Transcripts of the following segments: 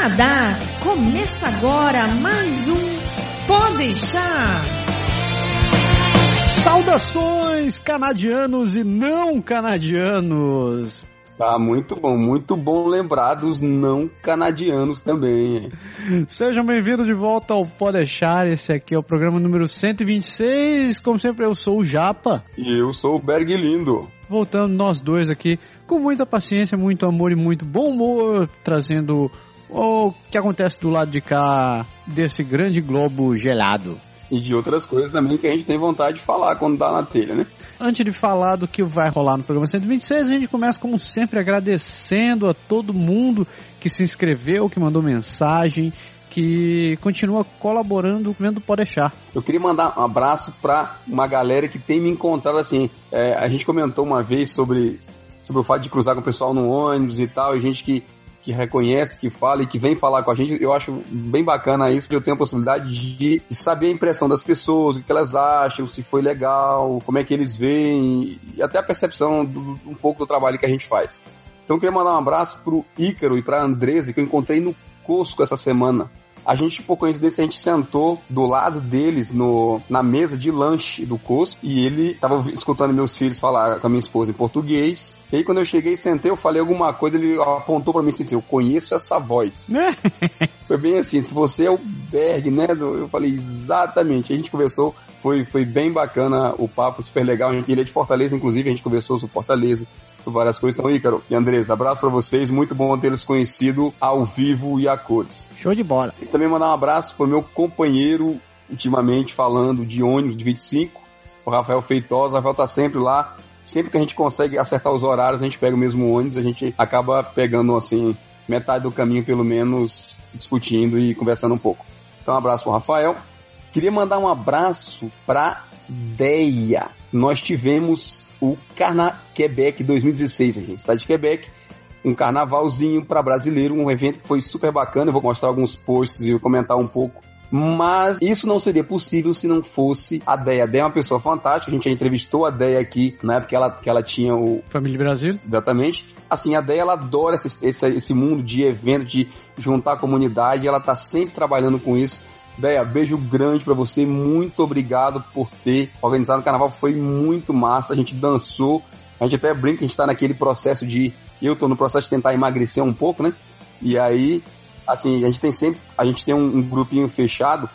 Canadá. Começa agora mais um Pode deixar. Saudações canadianos e não canadianos. Tá muito bom, muito bom lembrar dos não canadianos também. Sejam bem-vindos de volta ao Podeixar. Esse aqui é o programa número 126. Como sempre, eu sou o Japa. E eu sou o Berg Lindo. Voltando nós dois aqui com muita paciência, muito amor e muito bom humor, trazendo o que acontece do lado de cá desse grande globo gelado e de outras coisas também que a gente tem vontade de falar quando dá na telha, né? Antes de falar do que vai rolar no programa 126, a gente começa como sempre agradecendo a todo mundo que se inscreveu, que mandou mensagem, que continua colaborando com o do Pode Deixar. Eu queria mandar um abraço para uma galera que tem me encontrado assim. É, a gente comentou uma vez sobre, sobre o fato de cruzar com o pessoal no ônibus e tal, e gente que que reconhece, que fala e que vem falar com a gente, eu acho bem bacana isso, porque eu tenho a possibilidade de, saber a impressão das pessoas, o que elas acham, se foi legal, como é que eles veem, e até a percepção do, um pouco do trabalho que a gente faz. Então eu queria mandar um abraço pro Ícaro e pra Andresa, que eu encontrei no Cosco essa semana. A gente, por coincidência, a gente sentou do lado deles no, na mesa de lanche do Cosco e ele tava escutando meus filhos falar com a minha esposa em português. E aí, quando eu cheguei e sentei, eu falei alguma coisa, ele apontou para mim assim, eu conheço essa voz. foi bem assim, se você é o Berg, né? Eu falei, exatamente. A gente conversou, foi, foi bem bacana o papo, super legal. Ele é de Fortaleza, inclusive, a gente conversou sobre Fortaleza, sobre várias coisas. Então, Ícaro e Andresa, abraço para vocês, muito bom tê-los conhecido ao vivo e a cores. Show de bola. E também mandar um abraço pro meu companheiro, ultimamente falando de ônibus de 25, o Rafael Feitosa. O Rafael tá sempre lá sempre que a gente consegue acertar os horários, a gente pega o mesmo ônibus, a gente acaba pegando, assim, metade do caminho, pelo menos, discutindo e conversando um pouco. Então, um abraço pro Rafael. Queria mandar um abraço pra Deia. Nós tivemos o Carna Quebec 2016, a gente está de Quebec um carnavalzinho para brasileiro, um evento que foi super bacana. Eu vou mostrar alguns posts e comentar um pouco mas isso não seria possível se não fosse a Deia. A Deia é uma pessoa fantástica, a gente já entrevistou a Deia aqui na época que ela, que ela tinha o... Família Brasil. Exatamente. Assim, a Deia, ela adora esse, esse, esse mundo de evento, de juntar a comunidade, ela tá sempre trabalhando com isso. Deia, beijo grande para você, muito obrigado por ter organizado o carnaval, foi muito massa, a gente dançou, a gente até brinca, a gente tá naquele processo de, eu tô no processo de tentar emagrecer um pouco, né? E aí assim, a gente tem sempre, a gente tem um, um grupinho fechado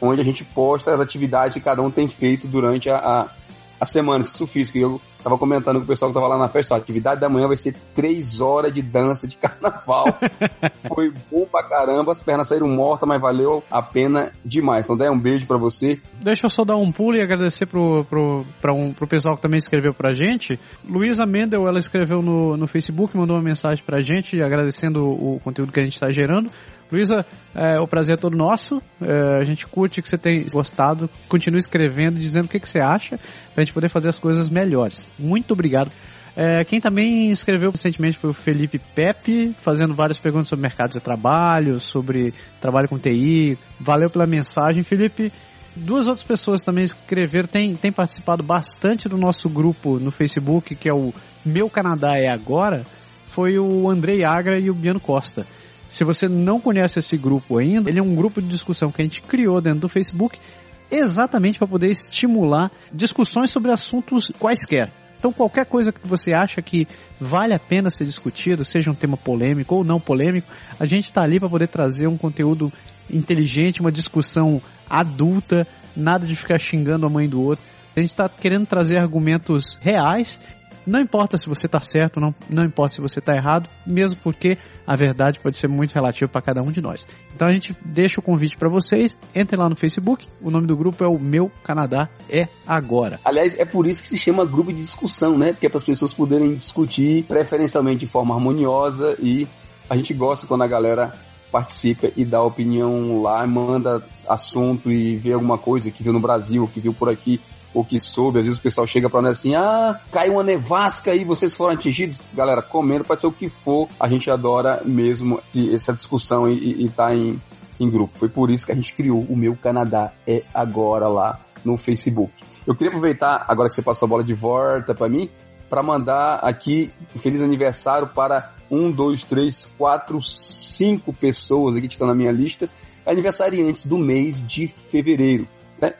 onde a gente posta as atividades que cada um tem feito durante a, a, a semana, isso físico. E eu tava comentando com o pessoal que tava lá na festa, a atividade da manhã vai ser três horas de dança de carnaval. Foi bom pra caramba, as pernas saíram mortas, mas valeu a pena demais. Então, dê um beijo para você. Deixa eu só dar um pulo e agradecer pro, pro, pra um, pro pessoal que também escreveu pra gente. Luísa Mendel, ela escreveu no, no Facebook, mandou uma mensagem pra gente agradecendo o, o conteúdo que a gente está gerando. Luísa, é, o prazer é todo nosso. É, a gente curte que você tenha gostado. Continue escrevendo, dizendo o que, que você acha, pra gente poder fazer as coisas melhores. Muito obrigado. É, quem também escreveu recentemente foi o Felipe Pepe, fazendo várias perguntas sobre mercado de trabalho, sobre trabalho com TI. Valeu pela mensagem, Felipe. Duas outras pessoas também escreveram, têm, têm participado bastante do nosso grupo no Facebook, que é o Meu Canadá é Agora, foi o Andrei Agra e o Biano Costa. Se você não conhece esse grupo ainda, ele é um grupo de discussão que a gente criou dentro do Facebook exatamente para poder estimular discussões sobre assuntos quaisquer. Então, qualquer coisa que você acha que vale a pena ser discutido, seja um tema polêmico ou não polêmico, a gente está ali para poder trazer um conteúdo inteligente, uma discussão adulta, nada de ficar xingando a mãe do outro. A gente está querendo trazer argumentos reais não importa se você está certo, não, não importa se você está errado, mesmo porque a verdade pode ser muito relativa para cada um de nós. Então a gente deixa o convite para vocês, entrem lá no Facebook, o nome do grupo é o Meu Canadá é Agora. Aliás, é por isso que se chama grupo de discussão, né? Porque é para as pessoas poderem discutir preferencialmente de forma harmoniosa e a gente gosta quando a galera participa e dá opinião lá, manda assunto e vê alguma coisa que viu no Brasil, que viu por aqui ou que soube, às vezes o pessoal chega para nós assim, ah, caiu uma nevasca aí, vocês foram atingidos. Galera, comendo, pode ser o que for, a gente adora mesmo essa discussão e, e tá em, em grupo. Foi por isso que a gente criou o Meu Canadá é Agora lá no Facebook. Eu queria aproveitar, agora que você passou a bola de volta para mim, para mandar aqui feliz aniversário para um, dois, três, quatro, cinco pessoas aqui que estão na minha lista, aniversariantes do mês de fevereiro. Né?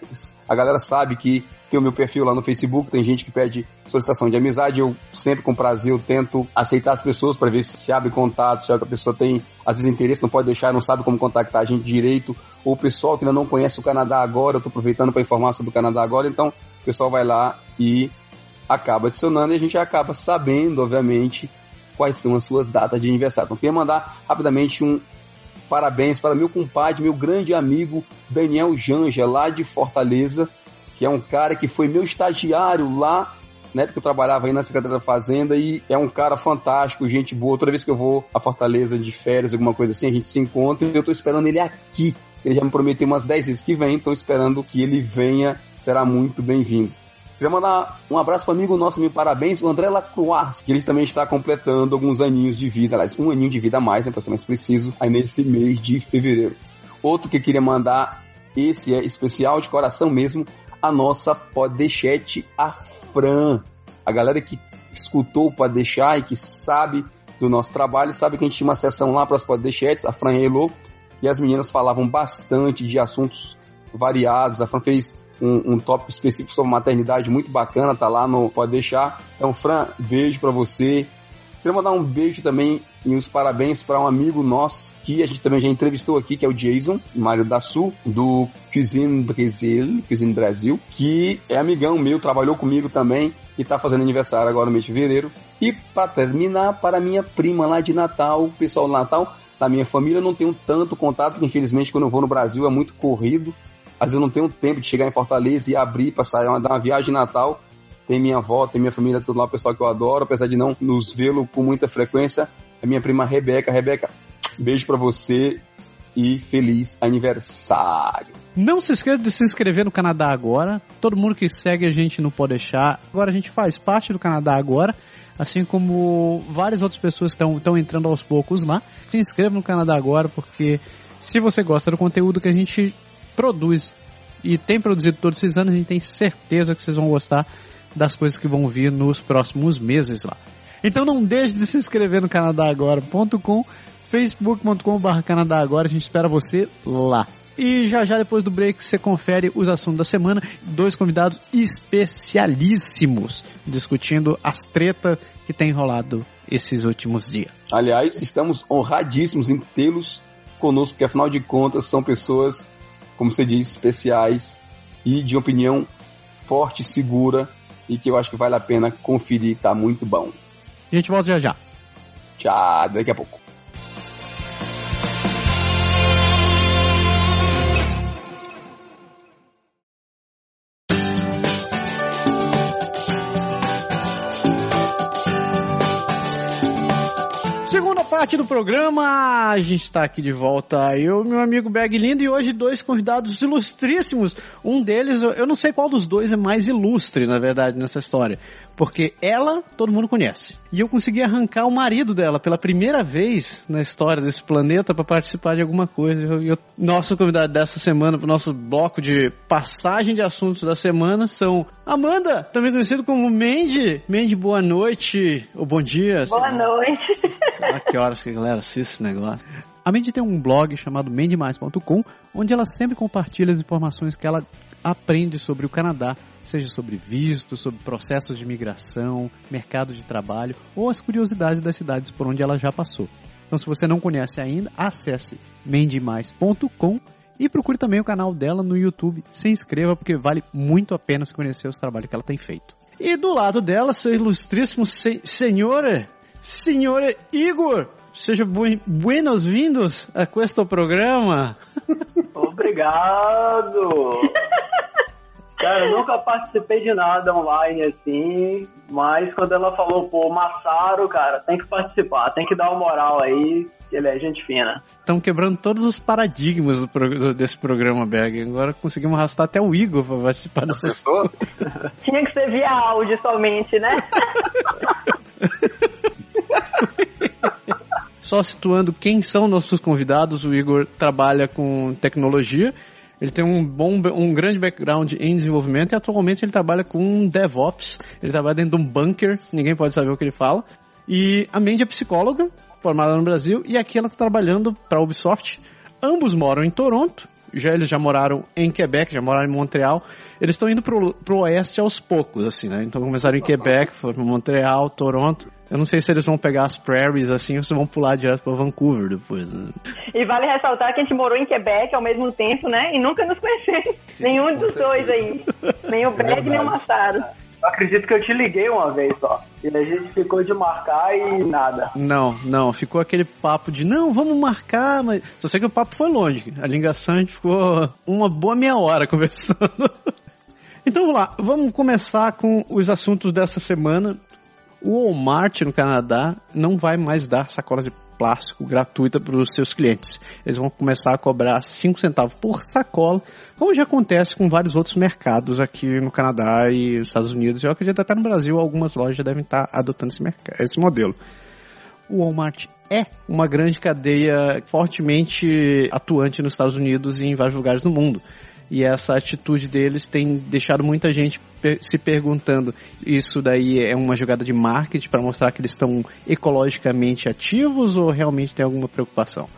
A galera sabe que tem o meu perfil lá no Facebook, tem gente que pede solicitação de amizade, eu sempre com prazer eu tento aceitar as pessoas para ver se se abre contato, se a pessoa tem às vezes interesse, não pode deixar, não sabe como contactar a gente direito, ou o pessoal que ainda não conhece o Canadá agora, eu estou aproveitando para informar sobre o Canadá agora, então o pessoal vai lá e acaba adicionando e a gente acaba sabendo, obviamente, quais são as suas datas de aniversário. Então, queria mandar rapidamente um parabéns para meu compadre, meu grande amigo Daniel Janja, lá de Fortaleza, que é um cara que foi meu estagiário lá, né, porque eu trabalhava aí na Secretaria da Fazenda e é um cara fantástico, gente boa. Toda vez que eu vou a Fortaleza de férias, alguma coisa assim, a gente se encontra e eu tô esperando ele aqui. Ele já me prometeu umas 10 vezes que vem, estou esperando que ele venha, será muito bem-vindo. Queria mandar um abraço para amigo nosso, meu parabéns, o André Lacroix, que ele também está completando alguns aninhos de vida, aliás, um aninho de vida a mais, né, para ser mais preciso, aí nesse mês de fevereiro. Outro que eu queria mandar, esse é especial de coração mesmo, a nossa Podechete, a Fran. A galera que escutou o Podechar e que sabe do nosso trabalho, sabe que a gente tinha uma sessão lá para as Podechetes, a Fran Elo, e as meninas falavam bastante de assuntos variados. A Fran fez um, um tópico específico sobre maternidade muito bacana, tá lá no Pode Deixar. Então, Fran, beijo para você. Queria mandar um beijo também e os parabéns para um amigo nosso que a gente também já entrevistou aqui, que é o Jason, Mário da Sul, do Cuisine Brasil, Cuisine Brasil, que é amigão meu, trabalhou comigo também e está fazendo aniversário agora no mês de fevereiro. E para terminar, para minha prima lá de Natal, o pessoal do Natal, da minha família, não tenho tanto contato, porque infelizmente quando eu vou no Brasil é muito corrido. Às vezes eu não tenho tempo de chegar em Fortaleza e abrir para sair, dar uma viagem Natal tem minha avó, tem minha família, tudo lá, o pessoal que eu adoro, apesar de não nos vê-lo com muita frequência. É minha prima Rebeca. Rebeca, beijo para você e feliz aniversário. Não se esqueça de se inscrever no Canadá Agora. Todo mundo que segue a gente não pode deixar. Agora a gente faz parte do Canadá Agora, assim como várias outras pessoas que estão entrando aos poucos lá. Se inscreva no Canadá Agora, porque se você gosta do conteúdo que a gente produz e tem produzido todos esses anos, a gente tem certeza que vocês vão gostar das coisas que vão vir nos próximos meses lá. Então não deixe de se inscrever no canadagora.com, facebook.com.br canadagora, a gente espera você lá. E já já depois do break você confere os assuntos da semana, dois convidados especialíssimos discutindo as tretas que tem rolado esses últimos dias. Aliás, estamos honradíssimos em tê-los conosco, porque afinal de contas são pessoas, como você diz, especiais e de opinião forte, segura e que eu acho que vale a pena conferir, tá muito bom. A gente volta já já. Tchau, daqui a pouco. Parte do programa, a gente está aqui de volta, eu meu amigo Berg Lindo, e hoje dois convidados ilustríssimos. Um deles, eu não sei qual dos dois é mais ilustre, na verdade, nessa história. Porque ela, todo mundo conhece. E eu consegui arrancar o marido dela pela primeira vez na história desse planeta para participar de alguma coisa. Eu, eu, nosso convidado dessa semana, para o nosso bloco de passagem de assuntos da semana, são Amanda, também conhecido como Mandy. Mandy, boa noite, ou bom dia. Boa noite. Sei lá que horas que a galera assiste esse negócio. A Mandy tem um blog chamado mendemais.com, onde ela sempre compartilha as informações que ela aprende sobre o Canadá, seja sobre visto, sobre processos de migração, mercado de trabalho ou as curiosidades das cidades por onde ela já passou. Então, se você não conhece ainda, acesse mendemais.com e procure também o canal dela no YouTube. Se inscreva porque vale muito a pena você conhecer os trabalhos que ela tem feito. E do lado dela, seu ilustríssimo se senhor, senhor Igor, seja bu buenos-vindos a questo programa. Obrigado! Cara, eu nunca participei de nada online assim, mas quando ela falou, pô, Massaro, cara, tem que participar, tem que dar uma moral aí, que ele é gente fina. Estão quebrando todos os paradigmas do pro, desse programa, Berg. Agora conseguimos arrastar até o Igor pra participar dessa história. Tinha que ser via áudio somente, né? Só situando quem são nossos convidados, o Igor trabalha com tecnologia Ele tem um bom, um grande background em desenvolvimento e atualmente ele trabalha com DevOps. Ele trabalha dentro de um bunker, ninguém pode saber o que ele fala. E a Mandy é psicóloga, formada no Brasil, e aqui ela está trabalhando para a Ubisoft. Ambos moram em Toronto, já eles já moraram em Quebec, já moraram em Montreal. Eles estão indo pro, pro oeste aos poucos, assim, né? Então começaram em Quebec, foram para Montreal, Toronto. Eu não sei se eles vão pegar as prairies assim ou se vão pular direto para Vancouver depois. Né? E vale ressaltar que a gente morou em Quebec ao mesmo tempo, né? E nunca nos conhecemos. Nenhum dos dois aí. Nem o Brad, nem o Massaro. Acredito que eu te liguei uma vez só. E a gente ficou de marcar e nada. Não, não. Ficou aquele papo de não, vamos marcar, mas. Só sei que o papo foi longe. A ligação a gente ficou uma boa meia hora conversando. Então vamos lá, vamos começar com os assuntos dessa semana. O Walmart no Canadá não vai mais dar sacolas de plástico gratuita para os seus clientes. Eles vão começar a cobrar 5 centavos por sacola, como já acontece com vários outros mercados aqui no Canadá e Estados Unidos. Eu acredito até no Brasil algumas lojas devem estar adotando esse, esse modelo. O Walmart é uma grande cadeia fortemente atuante nos Estados Unidos e em vários lugares do mundo. E essa atitude deles tem deixado muita gente se perguntando: isso daí é uma jogada de marketing para mostrar que eles estão ecologicamente ativos ou realmente tem alguma preocupação?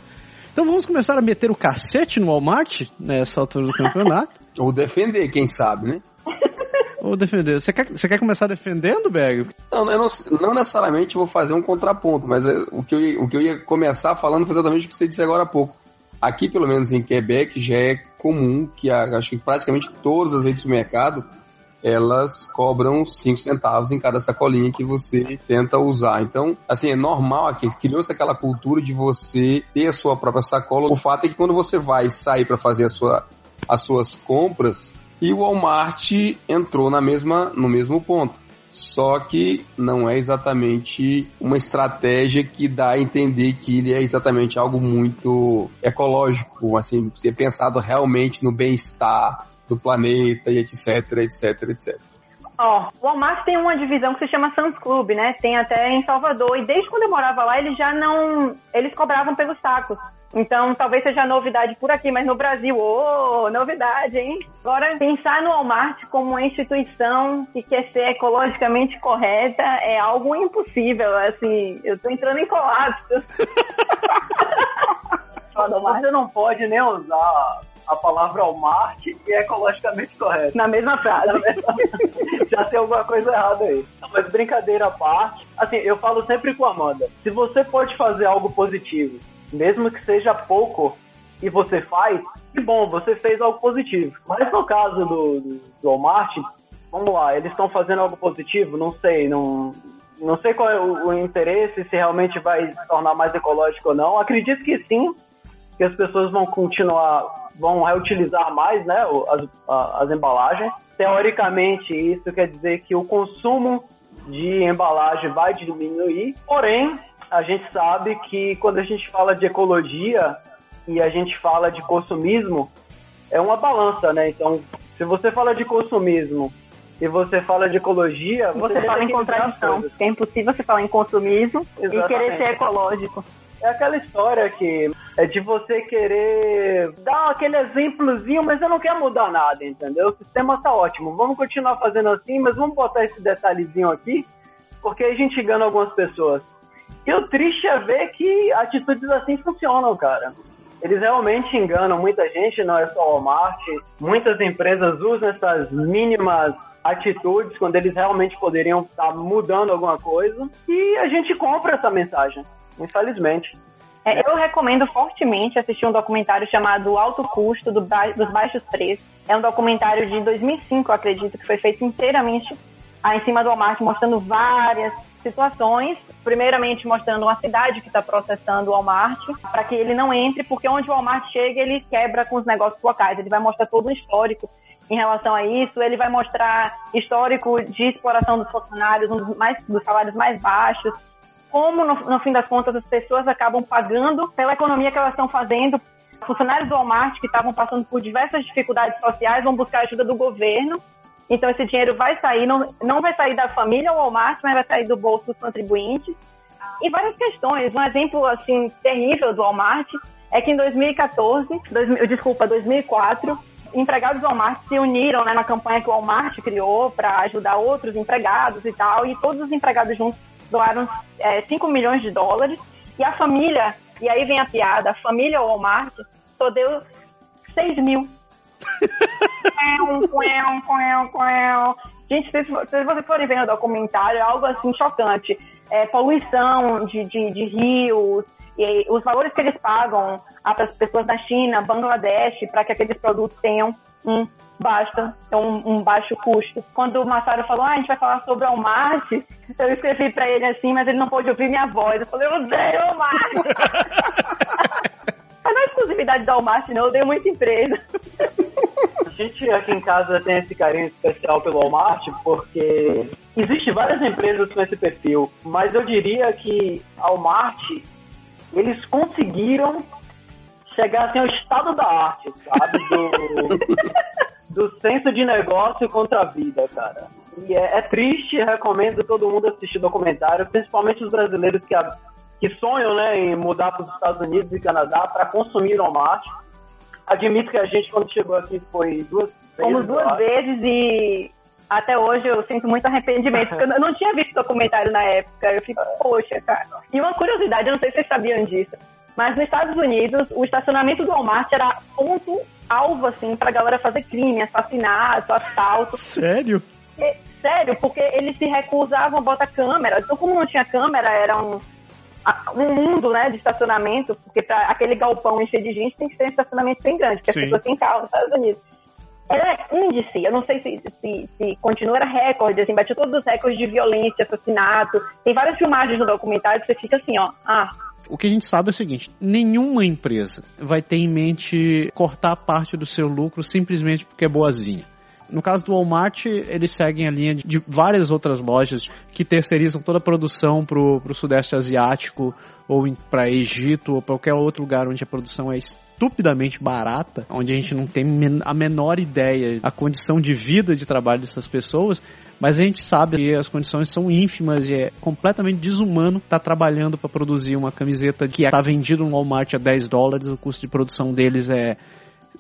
Então vamos começar a meter o cacete no Walmart nessa altura do campeonato. Ou defender, quem sabe, né? Ou defender. Você quer, você quer começar defendendo, Beg? Não, eu não, não necessariamente vou fazer um contraponto, mas é, o, que eu, o que eu ia começar falando foi exatamente o que você disse agora há pouco. Aqui, pelo menos em Quebec, já é comum que a, acho que praticamente todas as redes do mercado elas cobram 5 centavos em cada sacolinha que você tenta usar. Então, assim, é normal aqui, criou-se aquela cultura de você ter a sua própria sacola. O fato é que quando você vai sair para fazer a sua, as suas compras, e o Walmart entrou na mesma, no mesmo ponto. Só que não é exatamente uma estratégia que dá a entender que ele é exatamente algo muito ecológico, assim, ser pensado realmente no bem-estar do planeta e etc, etc, etc. Ó, oh, o Walmart tem uma divisão que se chama Sam's Club, né? Tem até em Salvador. E desde quando eu morava lá, eles já não. Eles cobravam pelos sacos. Então, talvez seja novidade por aqui, mas no Brasil, ô, oh, novidade, hein? Agora, pensar no Walmart como uma instituição que quer ser ecologicamente correta é algo impossível. Assim, eu tô entrando em colapso. Você não pode nem usar a palavra Walmart e é ecologicamente correto. Na mesma frase. Já tem alguma coisa errada aí. Não, mas brincadeira à parte, assim, eu falo sempre com a Amanda, se você pode fazer algo positivo, mesmo que seja pouco, e você faz, que bom, você fez algo positivo. Mas no caso do, do, do Walmart, vamos lá, eles estão fazendo algo positivo? Não sei, não, não sei qual é o, o, interesse, se realmente vai se tornar mais ecológico ou não. Acredito que sim, que as pessoas vão continuar, vão reutilizar mais né, as, as embalagens. Teoricamente, isso quer dizer que o consumo de embalagem vai diminuir, porém, a gente sabe que quando a gente fala de ecologia e a gente fala de consumismo, é uma balança, né? Então, se você fala de consumismo e você fala de ecologia, você, você fala em contradição. É impossível você falar em consumismo Exatamente. e querer ser ecológico. É aquela história que é de você querer dar aquele exemplozinho, mas eu não quero mudar nada, entendeu? O sistema tá ótimo. Vamos continuar fazendo assim, mas vamos botar esse detalhezinho aqui, porque a gente engana algumas pessoas. E o triste é ver que atitudes assim funcionam, cara. Eles realmente enganam muita gente, não é só o Walmart. Muitas empresas usam essas mínimas atitudes quando eles realmente poderiam estar mudando alguma coisa. E a gente compra essa mensagem infelizmente. É, eu recomendo fortemente assistir um documentário chamado Alto Custo do ba dos Baixos Preços. É um documentário de 2005, eu acredito, que foi feito inteiramente em cima do Walmart, mostrando várias situações. Primeiramente, mostrando uma cidade que está processando o Walmart para que ele não entre, porque onde o Walmart chega, ele quebra com os negócios locais. Ele vai mostrar todo o histórico em relação a isso. Ele vai mostrar histórico de exploração dos funcionários, um dos, mais, dos salários mais baixos como, no, no fim das contas, as pessoas acabam pagando pela economia que elas estão fazendo. Funcionários do Walmart que estavam passando por diversas dificuldades sociais vão buscar ajuda do governo. Então, esse dinheiro vai sair, não, não vai sair da família Walmart, mas vai sair do bolso dos contribuintes. E várias questões. Um exemplo, assim, terrível do Walmart é que em 2014, dois, desculpa, 2004, empregados do Walmart se uniram né, na campanha que o Walmart criou para ajudar outros empregados e tal, e todos os empregados juntos doaram é, 5 milhões de dólares, e a família, e aí vem a piada, a família Walmart só deu 6 mil. Gente, se, se vocês forem ver no documentário, é algo assim chocante. É, poluição de, de, de rios, e os valores que eles pagam para as pessoas da China, Bangladesh, para que aqueles produtos tenham um basta, um, um, baixo custo. Quando o Massaro falou, ah, a gente vai falar sobre o Walmart, eu escrevi para ele assim, mas ele não pôde ouvir minha voz. Eu falei, eu odeio o Walmart! mas não é exclusividade da Walmart, não, eu odeio muita empresa. A gente aqui em casa tem esse carinho especial pelo Walmart porque existem várias empresas com esse perfil, mas eu diria que a Walmart eles conseguiram chegar assim, ao estado da arte, sabe? Do, do senso de negócio contra a vida, cara. E é, é, triste, recomendo todo mundo assistir o documentário, principalmente os brasileiros que, que sonham né, em mudar para os Estados Unidos e Canadá para consumir o Walmart. Admito que a gente, quando chegou aqui, foi duas vezes. Fomos duas vezes e até hoje eu sinto muito arrependimento, porque eu não tinha visto documentário na época. Eu fico, poxa, cara. E uma curiosidade, eu não sei se vocês sabiam disso, mas nos Estados Unidos, o estacionamento do Walmart era ponto alvo, assim, pra galera fazer crime, assassinato, assalto. Sério? E, sério, porque eles se recusavam a botar câmera. Então, como não tinha câmera, era um, um mundo, né, de estacionamento, porque para aquele galpão encher de gente tem que ser um estacionamento bem grande, porque as pessoas têm carro nos Estados Unidos era índice, eu não sei se, se, se continua, era recorde, assim, bateu todos os recordes de violência, assassinato. Tem várias filmagens no documentário que você fica assim, ó, ah. O que a gente sabe é o seguinte: nenhuma empresa vai ter em mente cortar parte do seu lucro simplesmente porque é boazinha. No caso do Walmart, eles seguem a linha de várias outras lojas que terceirizam toda a produção para o Sudeste Asiático ou para Egito ou qualquer outro lugar onde a produção é estupidamente barata, onde a gente não tem a menor ideia da condição de vida de trabalho dessas pessoas, mas a gente sabe que as condições são ínfimas e é completamente desumano estar tá trabalhando para produzir uma camiseta que está vendida no Walmart a 10 dólares, o custo de produção deles é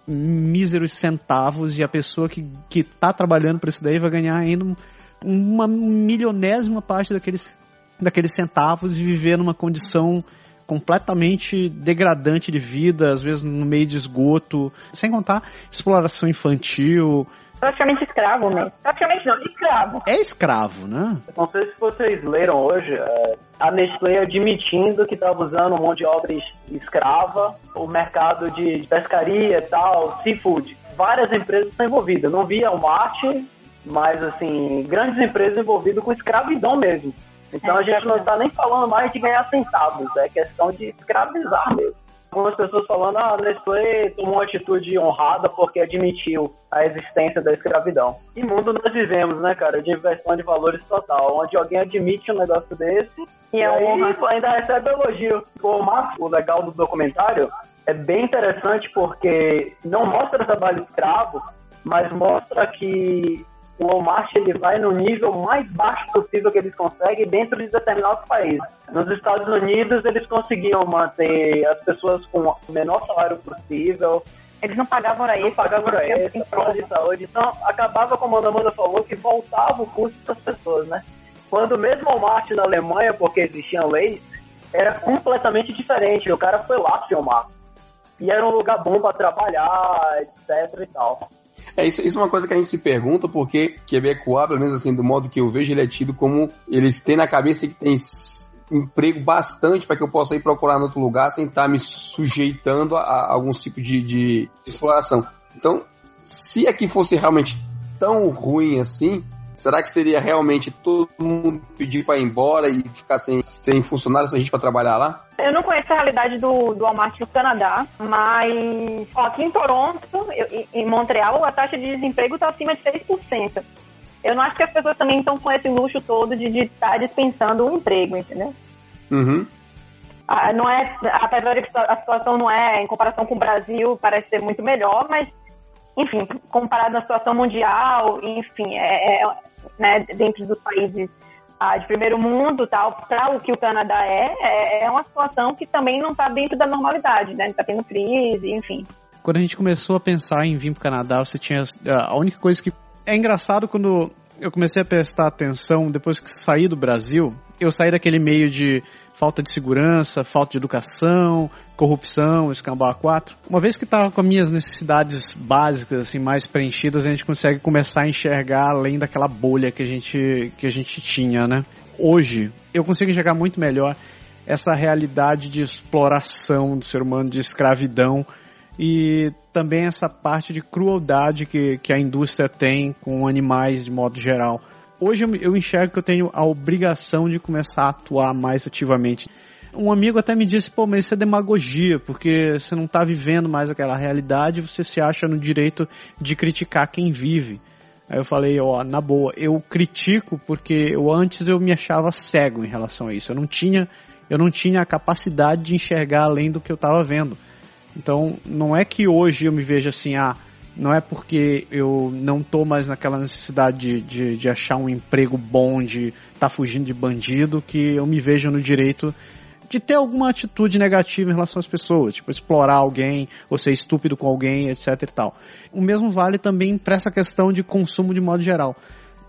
míseros centavos e a pessoa que, que tá trabalhando para isso daí vai ganhar ainda uma milionésima parte daqueles, daqueles centavos e viver numa condição completamente degradante de vida, às vezes no meio de esgoto, sem contar exploração infantil, praticamente escravo mesmo. Praticamente não, escravo. É escravo, né? Não sei se vocês leram hoje, é, a Nestlé admitindo que estava usando mão de obra escrava, o mercado de pescaria e tal, seafood. Várias empresas estão envolvidas. Não via o mate, mas assim, grandes empresas envolvidas com escravidão mesmo. Então a gente não está nem falando mais de ganhar centavos, é questão de escravizar mesmo algumas pessoas falando, ah, a Nestlé tomou uma atitude honrada porque admitiu a existência da escravidão. E mundo nós vivemos, né, cara, de inversão de valores total, onde alguém admite um negócio desse e, e aí honra. ainda recebe elogio. O, o legal do documentário é bem interessante porque não mostra trabalho escravo, mas mostra que o Walmart ele vai no nível mais baixo possível que eles conseguem dentro de determinados países. Nos Estados Unidos, eles conseguiam manter as pessoas com o menor salário possível. Eles não pagavam hora extra. Pagavam hora extra, prova de saúde. Então, acabava, como a Amanda falou, que voltava o custo das pessoas, né? Quando mesmo o Walmart na Alemanha, porque existiam leis, era completamente diferente. O cara foi lá filmar. E era um lugar bom para trabalhar, etc e tal. É, isso, isso é uma coisa que a gente se pergunta, porque Quebecois, pelo menos assim, do modo que eu vejo, ele é tido como eles têm na cabeça que tem emprego bastante para que eu possa ir procurar em outro lugar sem estar me sujeitando a, a algum tipo de, de exploração. Então, se aqui fosse realmente tão ruim assim, Será que seria realmente todo mundo pedir para ir embora e ficar sem, sem funcionário, sem gente para trabalhar lá? Eu não conheço a realidade do, do Walmart no Canadá, mas ó, aqui em Toronto, eu, em Montreal, a taxa de desemprego está acima de 6%. Eu não acho que as pessoas também estão com esse luxo todo de estar dispensando um emprego, entendeu? Uhum. Ah, não é, apesar de que a situação não é, em comparação com o Brasil, parece ser muito melhor, mas, enfim, comparado à situação mundial, enfim, é, é né, dentro dos países ah, de primeiro mundo, tal, para o que o Canadá é, é, é uma situação que também não está dentro da normalidade, né? Está tendo crise, enfim. quando a gente começou a pensar em vir para o Canadá, você tinha a única coisa que é engraçado quando eu comecei a prestar atenção depois que saí do Brasil. Eu saí daquele meio de falta de segurança, falta de educação, corrupção, escambau 4. Uma vez que estava com as minhas necessidades básicas assim mais preenchidas, a gente consegue começar a enxergar além daquela bolha que a gente que a gente tinha, né? Hoje eu consigo enxergar muito melhor essa realidade de exploração do ser humano, de escravidão e também essa parte de crueldade que, que a indústria tem com animais de modo geral. Hoje eu enxergo que eu tenho a obrigação de começar a atuar mais ativamente. Um amigo até me disse, pô, mas isso é demagogia, porque você não está vivendo mais aquela realidade, você se acha no direito de criticar quem vive. Aí eu falei, ó, na boa, eu critico porque eu antes eu me achava cego em relação a isso. Eu não tinha, eu não tinha a capacidade de enxergar além do que eu estava vendo. Então, não é que hoje eu me veja assim, ah, não é porque eu não estou mais naquela necessidade de, de, de, achar um emprego bom, de estar tá fugindo de bandido, que eu me vejo no direito de ter alguma atitude negativa em relação às pessoas, tipo explorar alguém, ou ser estúpido com alguém, etc e tal. O mesmo vale também para essa questão de consumo de modo geral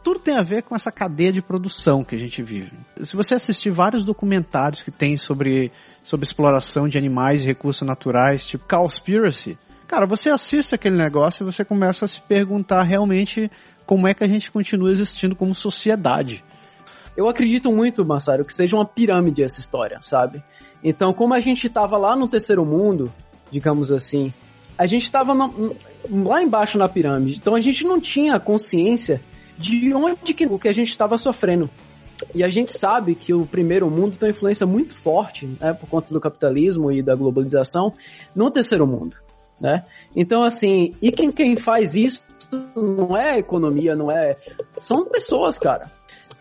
tudo tem a ver com essa cadeia de produção que a gente vive. Se você assistir vários documentários que tem sobre, sobre exploração de animais e recursos naturais, tipo Cowspiracy, cara, você assiste aquele negócio e você começa a se perguntar realmente como é que a gente continua existindo como sociedade. Eu acredito muito, Massaro, que seja uma pirâmide essa história, sabe? Então, como a gente estava lá no terceiro mundo, digamos assim, a gente estava lá embaixo na pirâmide. Então a gente não tinha consciência de onde que, o que a gente estava sofrendo. E a gente sabe que o primeiro mundo tem uma influência muito forte, né, por conta do capitalismo e da globalização, no terceiro mundo, né? Então, assim, e quem, quem faz isso não é economia, não é... São pessoas, cara.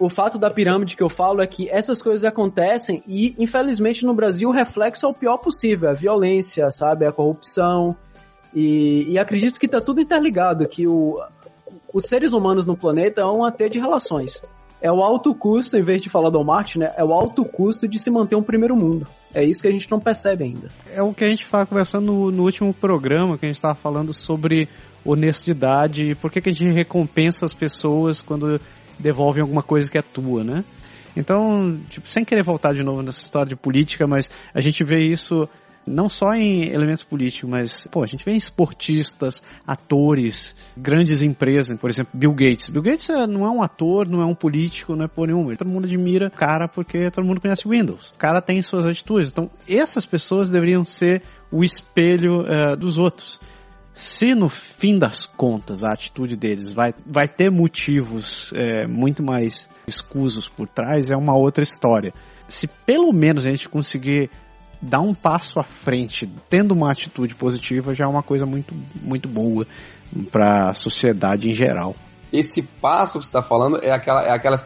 O fato da pirâmide que eu falo é que essas coisas acontecem e, infelizmente, no Brasil o reflexo é o pior possível. A violência, sabe? A corrupção. E, e acredito que tá tudo interligado, que o, os seres humanos no planeta é uma teia de relações. É o alto custo, em vez de falar do Marte, né? É o alto custo de se manter um primeiro mundo. É isso que a gente não percebe ainda. É o que a gente estava conversando no, no, último programa, que a gente estava falando sobre honestidade por que, que a gente recompensa as pessoas quando devolvem alguma coisa que é tua, né? Então, tipo, sem querer voltar de novo nessa história de política, mas a gente vê isso não só em elementos políticos, mas, pô, a gente vê em esportistas, atores, grandes empresas, por exemplo, Bill Gates. Bill Gates é, não é um ator, não é um político, não é por nenhum. Todo mundo admira o cara porque todo mundo conhece Windows. O cara tem suas atitudes. Então, essas pessoas deveriam ser o espelho uh, dos outros. Se no fim das contas a atitude deles vai, vai ter motivos é, muito mais escusos por trás, é uma outra história. Se pelo menos a gente conseguir dar um passo à frente, tendo uma atitude positiva, já é uma coisa muito, muito boa para a sociedade em geral. Esse passo que você está falando é aquela, é aquela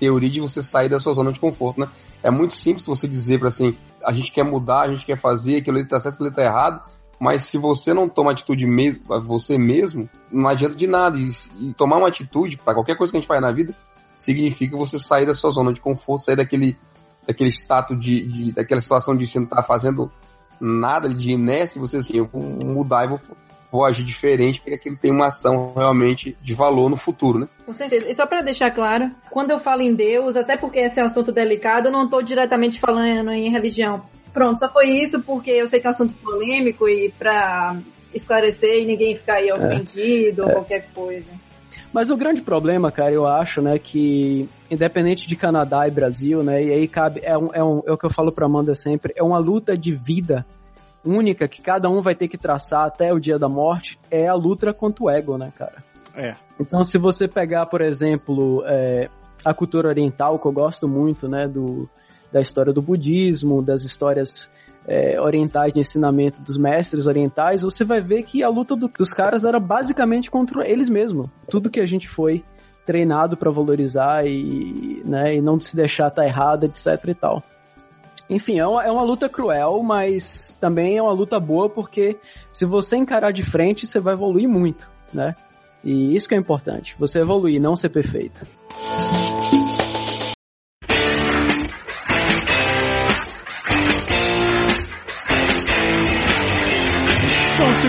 teoria de você sair da sua zona de conforto, né? É muito simples você dizer para assim, a gente quer mudar, a gente quer fazer, aquilo ali está certo, aquilo ali tá errado, mas se você não toma atitude mesmo, você mesmo, não adianta de nada. E, tomar uma atitude para qualquer coisa que a gente faz na vida significa você sair da sua zona de conforto, sair daquele daquele status de, de daquela situação de você não estar tá fazendo nada de inércia, você assim, eu vou mudar e vou, vou agir diferente, porque aquilo tem uma ação realmente de valor no futuro, né? Com certeza. E só para deixar claro, quando eu falo em Deus, até porque esse é um assunto delicado, eu não estou diretamente falando em religião. Pronto, só foi isso porque eu sei que é um assunto polêmico e para esclarecer e ninguém ficar aí é. ofendido é. ou qualquer coisa. Mas o grande problema, cara, eu acho, né, que independente de Canadá e Brasil, né, e aí cabe, é, um, é, um, é o que eu falo pra Amanda sempre, é uma luta de vida única que cada um vai ter que traçar até o dia da morte, é a luta contra o ego, né, cara? É. Então, se você pegar, por exemplo, é, a cultura oriental, que eu gosto muito, né, do, da história do budismo, das histórias é, orientais de ensinamento dos mestres orientais, você vai ver que a luta do, dos caras era basicamente contra eles mesmos. Tudo que a gente foi treinado para valorizar e, né, e não se deixar estar tá errado, etc e tal. Enfim, é uma, é uma luta cruel, mas também é uma luta boa porque se você encarar de frente, você vai evoluir muito, né? E isso que é importante, você evoluir, não ser perfeito.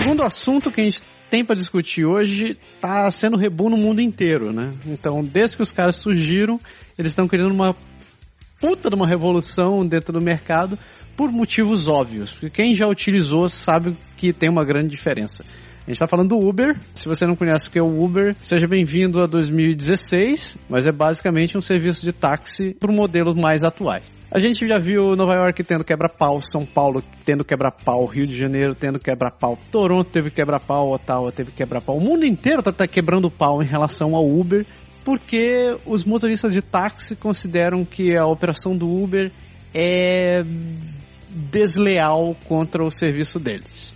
Segundo assunto que a gente tem para discutir hoje está sendo rebu no mundo inteiro, né? Então, desde que os caras surgiram, eles estão criando uma puta de uma revolução dentro do mercado por motivos óbvios. Porque quem já utilizou sabe que tem uma grande diferença. A gente está falando do Uber. Se você não conhece o que é o Uber, seja bem-vindo a 2016, mas é basicamente um serviço de táxi para modelos mais atuais. A gente já viu Nova York tendo quebra-pau, São Paulo tendo quebra-pau, Rio de Janeiro tendo quebra-pau, Toronto teve quebra-pau, Ottawa teve quebra-pau. O mundo inteiro tá, tá quebrando pau em relação ao Uber, porque os motoristas de táxi consideram que a operação do Uber é desleal contra o serviço deles.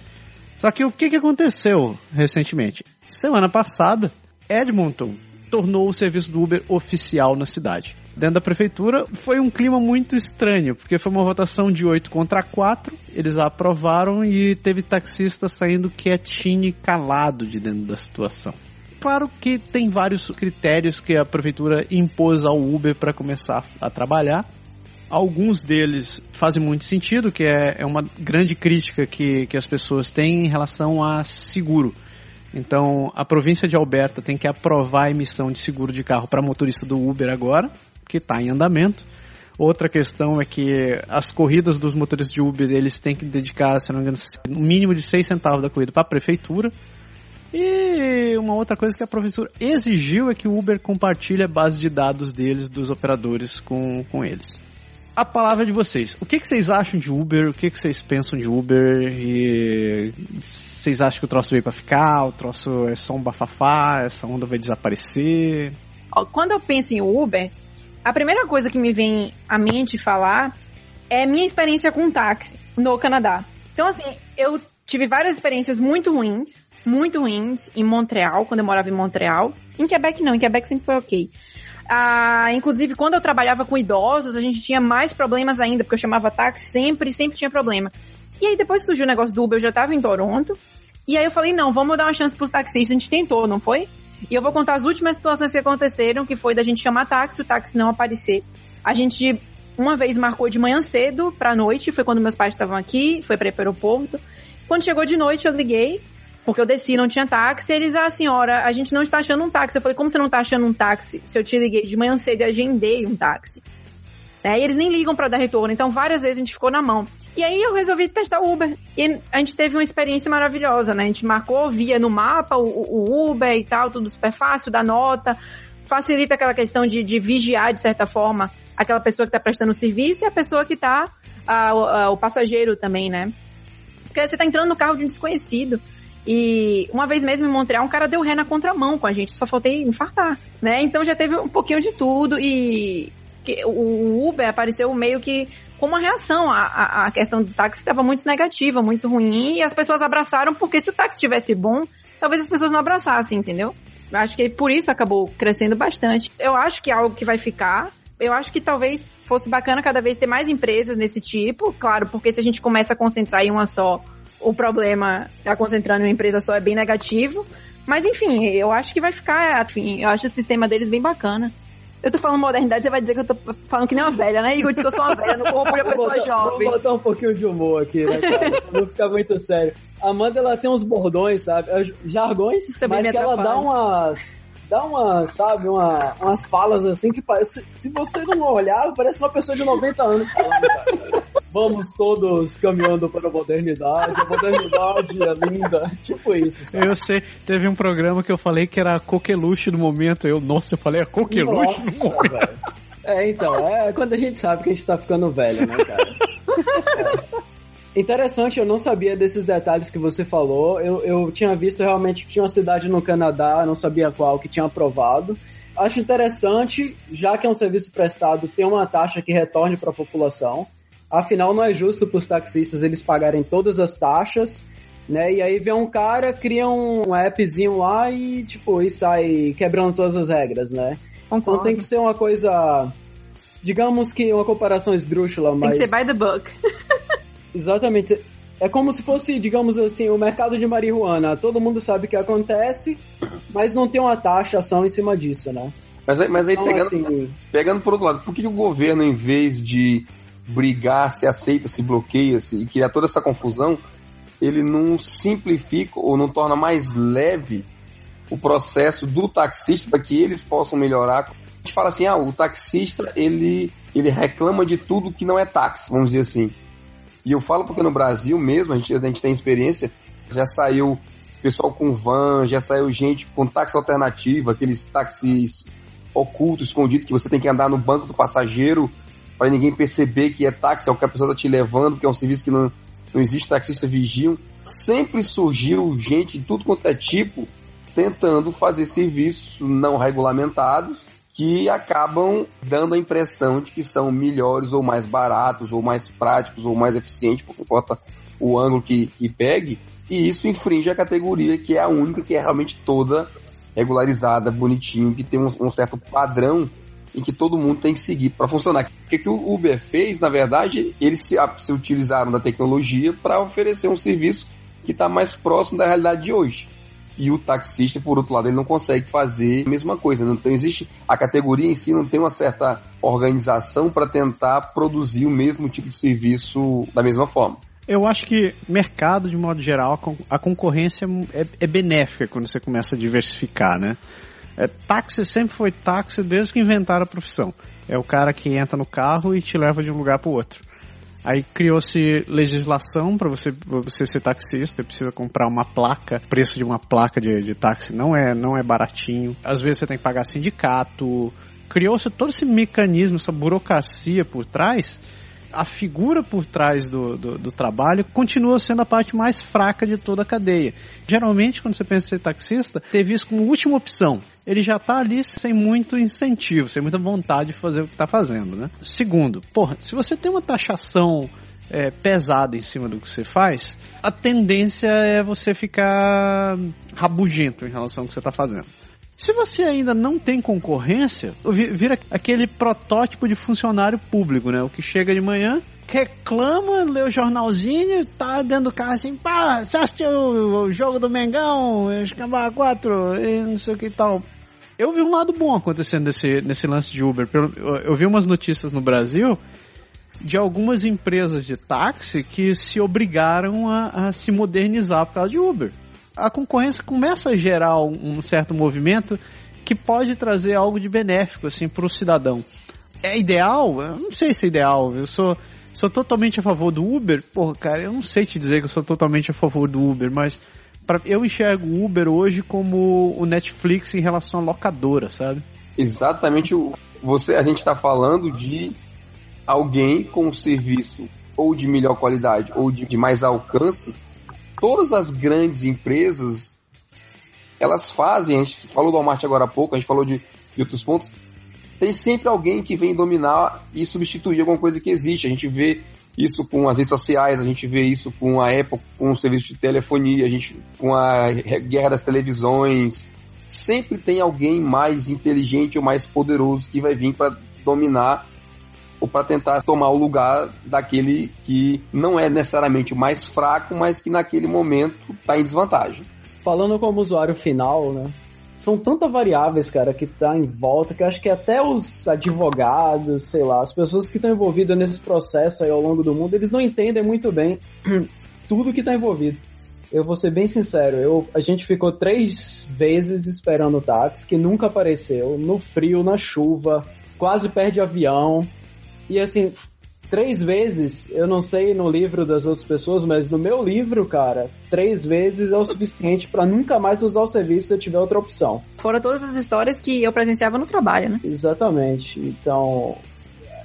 Só que o que, que aconteceu recentemente? Semana passada, Edmonton tornou o serviço do Uber oficial na cidade. Dentro da prefeitura foi um clima muito estranho, porque foi uma votação de 8 contra 4, eles aprovaram e teve taxista saindo quietinho e calado de dentro da situação. Claro que tem vários critérios que a prefeitura impôs ao Uber para começar a trabalhar. Alguns deles fazem muito sentido, que é, é uma grande crítica que, que as pessoas têm em relação a seguro. Então, a província de Alberta tem que aprovar a emissão de seguro de carro para motorista do Uber agora, que está em andamento. Outra questão é que as corridas dos motoristas de Uber, eles têm que dedicar, se não me engano, um mínimo de 6 centavos da corrida para a prefeitura. E uma outra coisa que a prefeitura exigiu é que o Uber compartilhe a base de dados deles, dos operadores, com, com eles a palavra de vocês. O que, que vocês acham de Uber? O que, que vocês pensam de Uber? E vocês acham que o troço veio para ficar? O troço é só um bafafá? Essa onda vai desaparecer? Quando eu penso em Uber, a primeira coisa que me vem à mente falar é minha experiência com táxi no Canadá. Então, assim, eu tive várias experiências muito ruins, muito ruins em Montreal, quando eu morava em Montreal. Em Quebec não, em Quebec sempre foi ok. Ah, inclusive, quando eu trabalhava com idosos, a gente tinha mais problemas ainda, porque eu chamava táxi sempre, sempre tinha problema. E aí depois surgiu o negócio do Uber, eu já tava em Toronto. E aí eu falei, não, vamos dar uma chance pros taxistas. A gente tentou, não foi? E eu vou contar as últimas situações que aconteceram, que foi da gente chamar táxi, o táxi não aparecer. A gente uma vez marcou de manhã cedo pra noite, foi quando meus pais estavam aqui, foi para ir pro aeroporto. Quando chegou de noite, eu liguei, porque eu desci, não tinha táxi. Eles, ah, senhora, a gente não está achando um táxi. Eu falei, como você não está achando um táxi? Se eu te liguei de manhã cedo e agendei um táxi. É, e eles nem ligam para dar retorno. Então, várias vezes a gente ficou na mão. E aí eu resolvi testar o Uber. E a gente teve uma experiência maravilhosa, né? A gente marcou, via no mapa o, o Uber e tal, tudo super fácil, dá nota. Facilita aquela questão de, de vigiar, de certa forma, aquela pessoa que está prestando o serviço e a pessoa que está, o passageiro também, né? Porque você está entrando no carro de um desconhecido. E uma vez mesmo em Montreal, um cara deu ré na contramão com a gente, só faltei infartar, né? Então já teve um pouquinho de tudo e o Uber apareceu meio que com uma reação. A, a questão do táxi estava muito negativa, muito ruim, e as pessoas abraçaram, porque se o táxi estivesse bom, talvez as pessoas não abraçassem, entendeu? Eu acho que por isso acabou crescendo bastante. Eu acho que é algo que vai ficar. Eu acho que talvez fosse bacana cada vez ter mais empresas nesse tipo, claro, porque se a gente começa a concentrar em uma só, o problema está concentrando em uma empresa só é bem negativo. Mas enfim, eu acho que vai ficar, enfim, eu acho o sistema deles bem bacana. Eu tô falando modernidade, você vai dizer que eu tô falando que nem uma velha, né? Igor disse que eu sou uma velha, não corrompo a pessoa botar, jovem. Vou botar um pouquinho de humor aqui, né, cara? não ficar muito sério. A Amanda, ela tem uns bordões, sabe? Jargões, Também mas que ela dá umas dá uma, sabe, uma, umas falas assim que parece. Se você não olhar, parece uma pessoa de 90 anos falando, cara. Vamos todos caminhando para a modernidade, a modernidade é linda. Tipo isso, sabe? Eu sei, teve um programa que eu falei que era a coqueluche no momento. Eu, nossa, eu falei a coqueluche nossa, no momento. É, então, é quando a gente sabe que a gente tá ficando velho, né, cara? É. Interessante, eu não sabia desses detalhes que você falou. Eu, eu tinha visto realmente que tinha uma cidade no Canadá, não sabia qual, que tinha aprovado. Acho interessante, já que é um serviço prestado, ter uma taxa que retorne para a população. Afinal, não é justo para os taxistas eles pagarem todas as taxas, né? E aí vem um cara, cria um appzinho lá e, tipo, e sai quebrando todas as regras, né? Concordo. Então tem que ser uma coisa. Digamos que uma comparação esdrúxula, mas. Tem que ser by the book. Exatamente. É como se fosse, digamos assim, o mercado de marihuana. Todo mundo sabe o que acontece, mas não tem uma taxação em cima disso, né? Mas aí, mas aí então, pegando, assim... pegando por outro lado, por que o governo, em vez de brigar, se aceita, se bloqueia se, e criar toda essa confusão, ele não simplifica ou não torna mais leve o processo do taxista para que eles possam melhorar. A gente fala assim, ah, o taxista ele, ele reclama de tudo que não é táxi, vamos dizer assim. E eu falo porque no Brasil mesmo, a gente, a gente tem experiência, já saiu pessoal com van, já saiu gente com táxi alternativo, aqueles táxis ocultos, escondidos, que você tem que andar no banco do passageiro para ninguém perceber que é táxi, é o que a pessoa está te levando, que é um serviço que não, não existe taxista vigiam. Sempre surgiu gente de tudo quanto é tipo tentando fazer serviços não regulamentados que acabam dando a impressão de que são melhores ou mais baratos ou mais práticos ou mais eficientes, porque importa o ângulo que, que pegue, e isso infringe a categoria que é a única que é realmente toda regularizada, bonitinho, que tem um, um certo padrão em que todo mundo tem que seguir para funcionar. O que, que o Uber fez, na verdade, eles se, se utilizaram da tecnologia para oferecer um serviço que está mais próximo da realidade de hoje. E o taxista, por outro lado, ele não consegue fazer a mesma coisa. Não tem, existe a categoria em si não tem uma certa organização para tentar produzir o mesmo tipo de serviço da mesma forma. Eu acho que mercado, de modo geral, a concorrência é, é benéfica quando você começa a diversificar, né? É, táxi sempre foi táxi desde que inventaram a profissão. É o cara que entra no carro e te leva de um lugar para o outro. Aí criou-se legislação para você, você ser taxista, precisa comprar uma placa, preço de uma placa de, de táxi não é, não é baratinho. Às vezes você tem que pagar sindicato. Criou-se todo esse mecanismo, essa burocracia por trás a figura por trás do, do, do, trabalho continua sendo a parte mais fraca de toda a cadeia. Geralmente, quando você pensa em ser taxista, teve isso como última opção. Ele já está ali sem muito incentivo, sem muita vontade de fazer o que está fazendo, né? Segundo, porra, se você tem uma taxação é, pesada em cima do que você faz, a tendência é você ficar rabugento em relação ao que você está fazendo. Se você ainda não tem concorrência, vira aquele protótipo de funcionário público, né? O que chega de manhã, reclama, lê o jornalzinho, tá dentro do carro assim, pá, você assistiu o jogo do Mengão, escambar 4 e não sei o que tal. Eu vi um lado bom acontecendo nesse, nesse lance de Uber. Eu vi umas notícias no Brasil de algumas empresas de táxi que se obrigaram a, a se modernizar por causa de Uber a concorrência começa a gerar um, certo movimento que pode trazer algo de benéfico assim para o cidadão. É ideal? Eu não sei se é ideal. Eu sou, sou totalmente a favor do Uber. Porra, cara, eu não sei te dizer que eu sou totalmente a favor do Uber, mas pra, eu enxergo o Uber hoje como o Netflix em relação à locadora, sabe? Exatamente. Você, a gente está falando de alguém com um serviço ou de melhor qualidade ou de, de mais alcance todas as grandes empresas elas fazem, a gente falou do Walmart agora há pouco, a gente falou de, de outros pontos, tem sempre alguém que vem dominar e substituir alguma coisa que existe. A gente vê isso com as redes sociais, a gente vê isso com a Apple, com o serviço de telefonia, a gente com a guerra das televisões. Sempre tem alguém mais inteligente ou mais poderoso que vai vir para dominar ou para tentar tomar o lugar daquele que não é necessariamente o mais fraco, mas que naquele momento está em desvantagem. Falando como usuário final, né? São tantas variáveis, cara, que tá em volta, que acho que até os advogados, sei lá, as pessoas que estão envolvidas nesses processos aí ao longo do mundo, eles não entendem muito bem tudo que está envolvido. Eu vou ser bem sincero, eu, a gente ficou três vezes esperando o táxi, que nunca apareceu, no frio, na chuva, quase perde avião, e assim, três vezes, eu não sei no livro das outras pessoas, mas no meu livro, cara, três vezes é o suficiente para nunca mais usar o serviço se eu tiver outra opção. Fora todas as histórias que eu presenciava no trabalho, né? Exatamente. Então,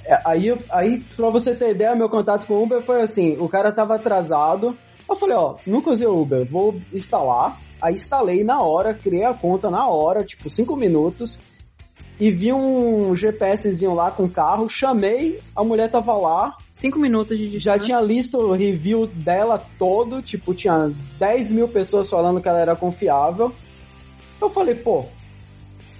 é, aí, aí pra você ter ideia, meu contato com o Uber foi assim, o cara tava atrasado, eu falei, ó, nunca usei o Uber, vou instalar. Aí instalei na hora, criei a conta na hora, tipo, cinco minutos e vi um GPSzinho lá com o carro, chamei, a mulher tava lá. Cinco minutos de distância. Já tinha listo o review dela todo, tipo, tinha 10 mil pessoas falando que ela era confiável. Eu falei, pô,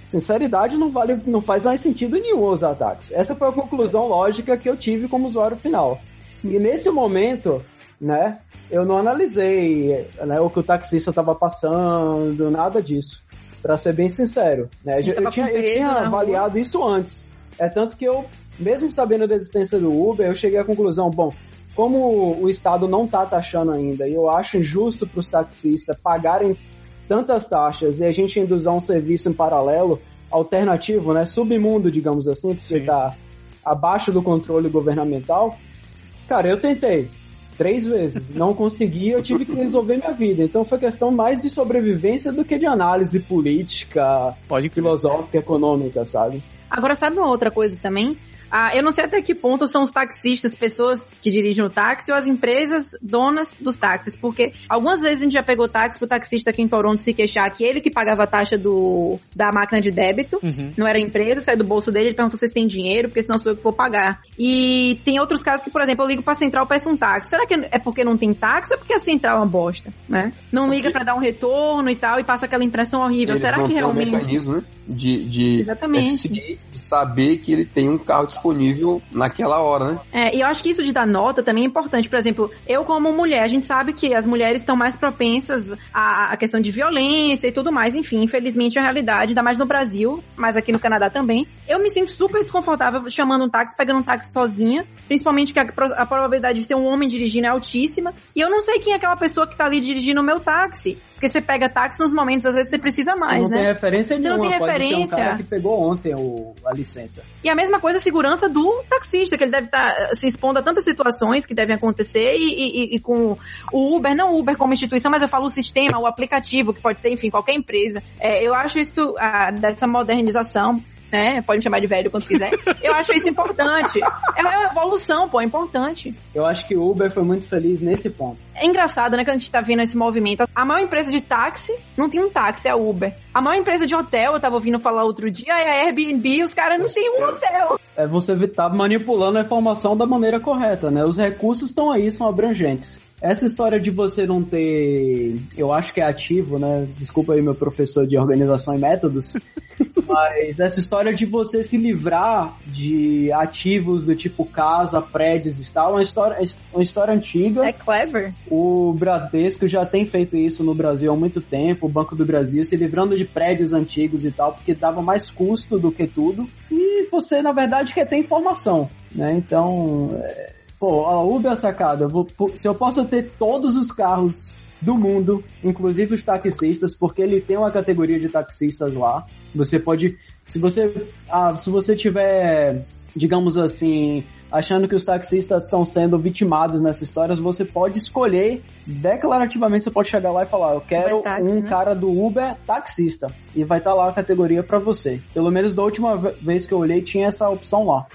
sinceridade não vale, não faz mais sentido nenhum usar táxi. Essa foi a conclusão lógica que eu tive como usuário final. E nesse momento, né, eu não analisei né, o que o taxista estava passando, nada disso para ser bem sincero. Né? Eu, eu, tinha, eu tinha avaliado rua. isso antes. É tanto que eu, mesmo sabendo da existência do Uber, eu cheguei à conclusão, bom, como o Estado não está taxando ainda, e eu acho injusto para os taxistas pagarem tantas taxas e a gente ainda usar um serviço em paralelo, alternativo, né? Submundo, digamos assim, porque está abaixo do controle governamental. Cara, eu tentei três vezes, não consegui, eu tive que resolver minha vida. Então foi questão mais de sobrevivência do que de análise política, Pode filosófica, econômica, sabe? Agora, sabe uma outra coisa também? Ah, eu não sei até que ponto são os taxistas, pessoas que dirigem o táxi, ou as empresas donas dos táxis, porque algumas vezes a gente já pegou táxi pro taxista aqui em Toronto se queixar que ele que pagava a taxa do, da máquina de débito, Uhum. não era a empresa, saiu do bolso dele, ele perguntou se vocês têm dinheiro, porque senão sou eu que vou pagar. E tem outros casos que, por exemplo, eu ligo pra central peço um táxi. Será que é porque não tem táxi ou é porque a central é uma bosta, né? Não liga pra dar um retorno e tal, e passa aquela impressão horrível. Eles Será que têm um realmente... mecanismo, né? De, de, Exatamente. é de seguir, de saber que ele tem um carro disponível naquela hora, né? É, e eu acho que isso de dar nota também é importante. Por exemplo, eu como mulher, a gente sabe que as mulheres estão mais propensas à, à questão de violência e tudo mais. Enfim, infelizmente é a realidade, ainda mais no Brasil, mas aqui no Canadá também. Eu me sinto super desconfortável chamando um táxi, pegando um táxi sozinha. Principalmente que a, a probabilidade de ser um homem dirigindo é altíssima. E eu não sei quem é aquela pessoa que tá ali dirigindo o meu táxi. Porque você pega táxi nos momentos, às vezes você precisa mais, não né? tem referência Você não nenhuma, tem pode ser um referência. cara que pegou ontem o, a licença. E a mesma coisa a segurança do taxista, que ele deve estar se expondo a tantas situações que devem acontecer e, e- e com o Uber, não o Uber como instituição, mas eu falo o sistema, o aplicativo, que pode ser, enfim, qualquer empresa. É, eu acho isso, ah, dessa modernização, né? Pode me chamar de velho quando quiser. Eu acho isso importante. É uma evolução, pô, é importante. Eu acho que o Uber foi muito feliz nesse ponto. É engraçado, né, que a gente tá vendo esse movimento. A maior empresa de táxi não tem um táxi, é a Uber. A maior empresa de hotel, eu tava ouvindo falar outro dia, é a Airbnb, os caras não têm um hotel. É você tá manipulando a informação da maneira correta, né? Os recursos estão aí, são abrangentes. Essa história de você não ter, eu acho que é ativo, né? Desculpa aí meu professor de organização e métodos, mas essa história de você se livrar de ativos do tipo casa, prédios e tal, é uma história, é uma história antiga. É clever. O Bradesco já tem feito isso no Brasil há muito tempo, o Banco do Brasil se livrando de prédios antigos e tal, porque dava mais custo do que tudo. E você, na verdade, quer ter informação, né? Então, é, pô, a Uber é sacada. Eu vou- se eu posso ter todos os carros do mundo, inclusive os taxistas, porque ele tem uma categoria de taxistas lá. Você pode, se você, ah, se você tiver, digamos assim, achando que os taxistas estão sendo vitimados nessas histórias, você pode escolher declarativamente, você pode chegar lá e falar, eu quero táxi, um né? cara do Uber taxista e vai estar lá a categoria pra você. Pelo menos da última ve- vez que eu olhei tinha essa opção lá.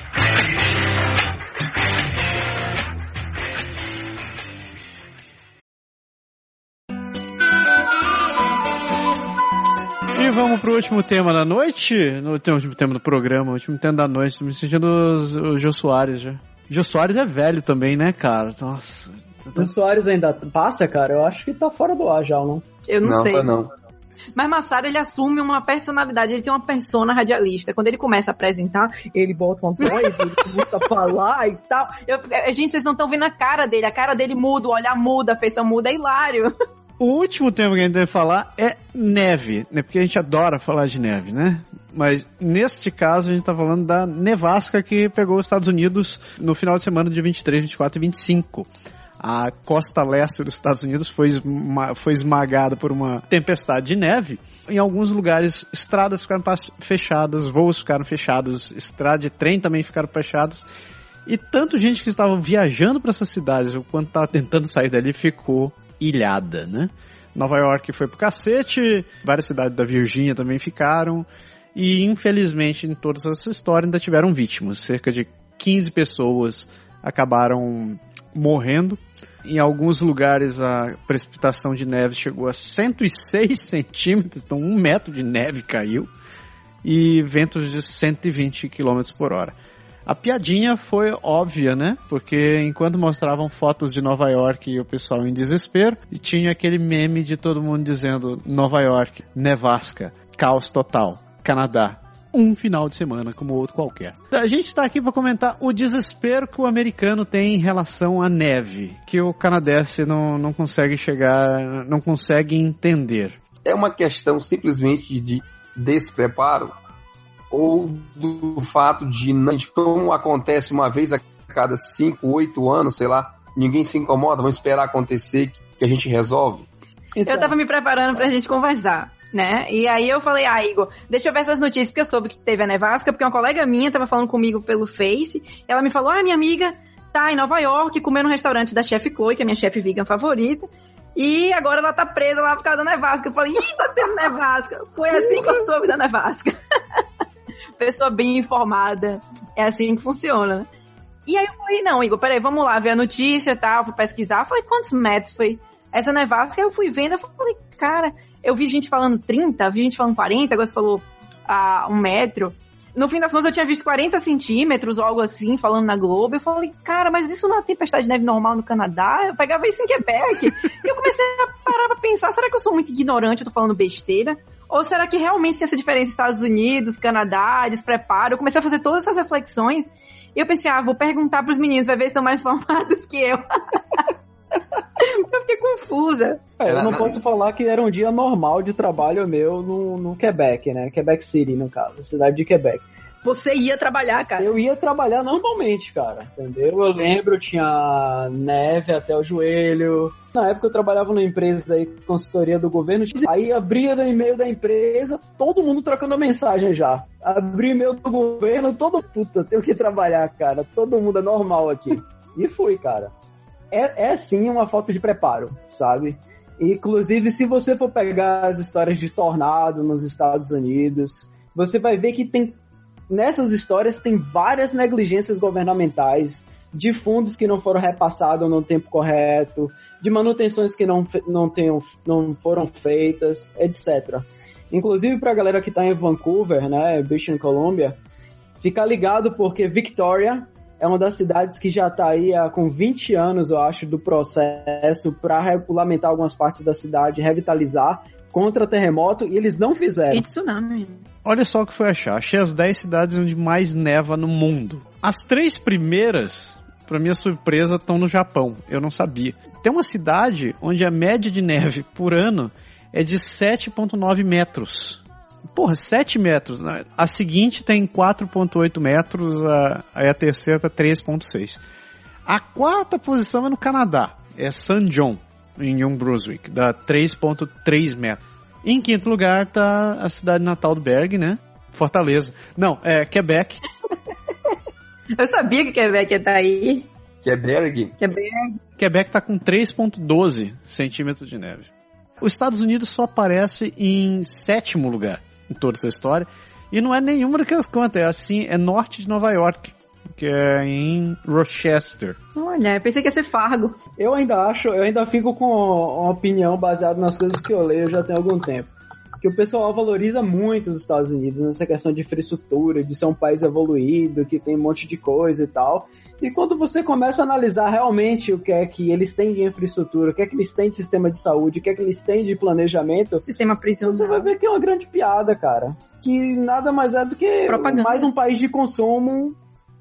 Pro último tema da noite? No tem o último tema do programa, o último tema da noite. Tô me sentindo os- o Jô Soares já. Jô Soares é velho também, né, cara? Nossa. O Soares ainda passa, cara? Eu acho que tá fora do ar já, não? Eu não, sei. tá não. Mas Massaro, ele assume uma personalidade, ele tem uma persona radialista. Quando ele começa a apresentar, ele bota uma voz, ele começa a falar e tal. Eu- é, gente, vocês não estão vendo a cara dele. A cara dele muda, o olhar muda, a feição muda, é hilário. O último tema que a gente deve falar é neve, né? Porque a gente adora falar de neve, né? Mas neste caso a gente tá falando da nevasca que pegou os Estados Unidos no final de semana de 23, 24 e 25. A costa leste dos Estados Unidos foi, esma foi esmagada por uma tempestade de neve. Em alguns lugares, estradas ficaram fechadas, voos ficaram fechados, estrada de trem também ficaram fechados. E tanto gente que estava viajando para essas cidades, quanto estava tentando sair dali, ficou ilhada, né? Nova York foi pro cacete, várias cidades da Virgínia também ficaram. E infelizmente em todas essas histórias ainda tiveram vítimas. Cerca de 15 pessoas acabaram morrendo. Em alguns lugares a precipitação de neve chegou a 106 centímetros, então um metro de neve caiu. E ventos de 120 km por hora. A piadinha foi óbvia, né? Porque enquanto mostravam fotos de Nova York e o pessoal em desespero, e tinha aquele meme de todo mundo dizendo Nova York, nevasca, caos total, Canadá. Um final de semana como outro qualquer. A gente está aqui para comentar o desespero que o americano tem em relação à neve, que o canadense não, não consegue chegar, não consegue entender. É uma questão simplesmente de despreparo ou do fato de, não- de como acontece uma vez a cada 5, 8 anos, sei lá, ninguém se incomoda, vamos esperar acontecer que a gente resolve. Então. Eu tava me preparando pra gente conversar. Né? E aí eu falei, ah, Igor, deixa eu ver essas notícias, porque eu soube que teve a nevasca, porque uma colega minha tava falando comigo pelo Face, ela me falou, ah, minha amiga tá em Nova York comendo no restaurante da chefe Chloe, que é minha chefe vegan favorita, e agora ela tá presa lá por causa da nevasca. Eu falei, ih, tá tendo nevasca. Foi assim que eu soube da nevasca. Pessoa bem informada. É assim que funciona, né? E aí eu falei, não, Igor, peraí, vamos lá ver a notícia e tal, fui pesquisar. Falei, quantos metros foi essa nevasca? Eu fui vendo, eu falei, cara, eu vi gente falando 30, vi gente falando 40, agora você falou ah, um metro. No fim das contas, eu tinha visto 40 centímetros ou algo assim, falando na Globo. Eu falei, cara, mas isso não é tempestade de neve normal no Canadá? Eu pegava isso em Quebec. e eu comecei a parar pra pensar, será que eu sou muito ignorante, eu tô falando besteira? Ou será que realmente tem essa diferença Estados Unidos, Canadá, despreparo? Eu comecei a fazer todas essas reflexões. E eu pensei, ah, vou perguntar pros meninos, vai ver se estão mais formados que eu. eu fiquei confusa. É, eu não posso falar que era um dia normal de trabalho meu no, no Quebec, né? Quebec City, no caso, cidade de Quebec. Você ia trabalhar, cara? Eu ia trabalhar normalmente, cara. Entendeu? Eu lembro, tinha neve até o joelho. Na época eu trabalhava numa empresa aí, consultoria do governo. Aí abria no e-mail da empresa, todo mundo trocando mensagem já. Abri e-mail do governo, todo puta, tenho que trabalhar, cara. Todo mundo é normal aqui. E fui, cara é, é sim uma falta de preparo, sabe? Inclusive, se você for pegar as histórias de tornado nos Estados Unidos, você vai ver que tem nessas histórias tem várias negligências governamentais, de fundos que não foram repassados no tempo correto, de manutenções que não, não, tenham, não foram feitas, etc. Inclusive para a galera que está em Vancouver, né, British Columbia, fica ligado porque Victoria é uma das cidades que já está aí há, com 20 anos, eu acho, do processo para regulamentar algumas partes da cidade, revitalizar contra terremoto, e eles não fizeram. E tsunami. Olha só o que foi achar. Achei as 10 cidades onde mais neva no mundo. As três primeiras, para minha surpresa, estão no Japão. Eu não sabia. Tem uma cidade onde a média de neve por ano é de 7,9 metros. Porra, 7 metros. Né? A seguinte tem 4,8 metros, a, aí a terceira tá 3,6. A quarta posição é no Canadá, é San John, em New Brunswick, dá 3,3 metros. Em quinto lugar tá a cidade natal do Berg, né? Fortaleza. Não, é Quebec. Eu sabia que Quebec ia estar tá aí. Quebec? Quebec. Quebec tá com 3,12 centímetros de neve. Os Estados Unidos só aparece em sétimo lugar em toda essa história. E não é nenhuma daquelas contas, é assim, é norte de Nova York, que é em Rochester. Olha, eu pensei que ia ser Fargo. Eu ainda acho, eu ainda fico com uma opinião baseada nas coisas que eu leio já tem algum tempo. Que o pessoal valoriza muito os Estados Unidos nessa questão de infraestrutura, de ser um país evoluído, que tem um monte de coisa e tal. E quando você começa a analisar realmente o que é que eles têm de infraestrutura, o que é que eles têm de sistema de saúde, o que é que eles têm de planejamento, sistema prisional. Você vai ver que é uma grande piada, cara. Que nada mais é do que Propaganda. mais um país de consumo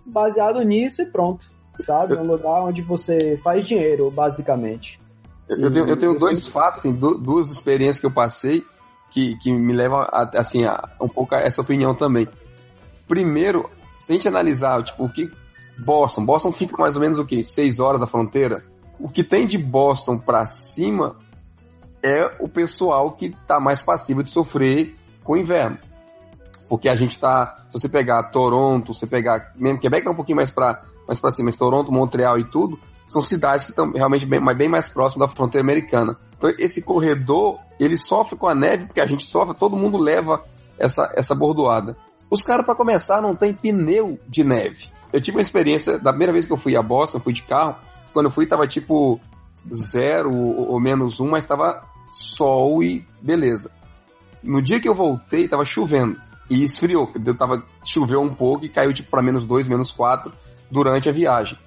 baseado nisso e pronto. Sabe? Um lugar onde você faz dinheiro, basicamente. Eu tenho, eu tenho dois fatos, assim, duas experiências que eu passei que, que me levam a, assim, a, um pouco a essa opinião também. Primeiro, se a gente analisar tipo, o que Boston. Boston fica mais ou menos o quê? Seis horas da fronteira. O que tem de Boston para cima é o pessoal que está mais passível de sofrer com o inverno. Porque a gente está, se você pegar Toronto, você pegar, mesmo Quebec é um pouquinho mais para mais para cima, mas Toronto, Montreal e tudo, são cidades que estão realmente bem, bem mais próximas da fronteira americana. Então esse corredor, ele sofre com a neve, porque a gente sofre, todo mundo leva essa, essa bordoada. Os caras, para começar, não tem pneu de neve eu tive uma experiência, da primeira vez que eu fui a Boston, fui de carro, quando eu fui tava tipo zero ou menos um, mas tava sol e beleza. No dia que eu voltei, tava chovendo e esfriou. Eu tava, choveu um pouco e caiu tipo para menos dois, menos quatro durante a viagem.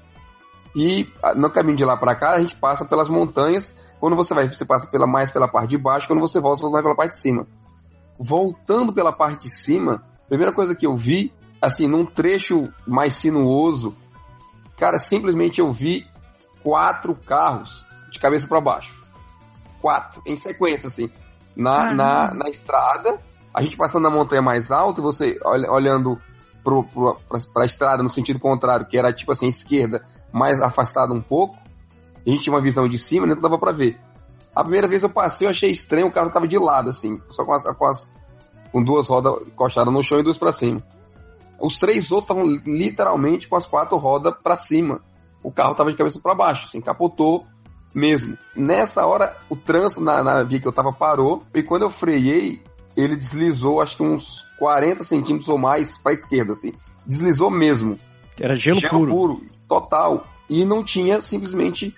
E no caminho de lá para cá, a gente passa pelas montanhas. Quando você vai, você passa pela mais pela parte de baixo, quando você volta, você vai pela parte de cima. Voltando pela parte de cima, a primeira coisa que eu vi assim, num trecho mais sinuoso, cara, simplesmente eu vi quatro carros de cabeça para baixo. Quatro, em sequência, assim. Na, na, na estrada, a gente passando na montanha mais alta, você olhando para a estrada no sentido contrário, que era tipo assim, esquerda, mais afastada um pouco, a gente tinha uma visão de cima, não dava pra ver. A primeira vez eu passei, eu achei estranho, o carro tava de lado, assim, só com as, com, as, com duas rodas encostadas no chão e duas para cima. Os três outros estavam literalmente com as quatro rodas para cima. O carro tava de cabeça para baixo, assim, capotou mesmo. Nessa hora, o trânsito na, na via que eu tava parou, e quando eu freiei, ele deslizou acho que uns 40 centímetros ou mais para esquerda, assim. Deslizou mesmo. Era gelo, gelo puro. puro. Total. E não tinha simplesmente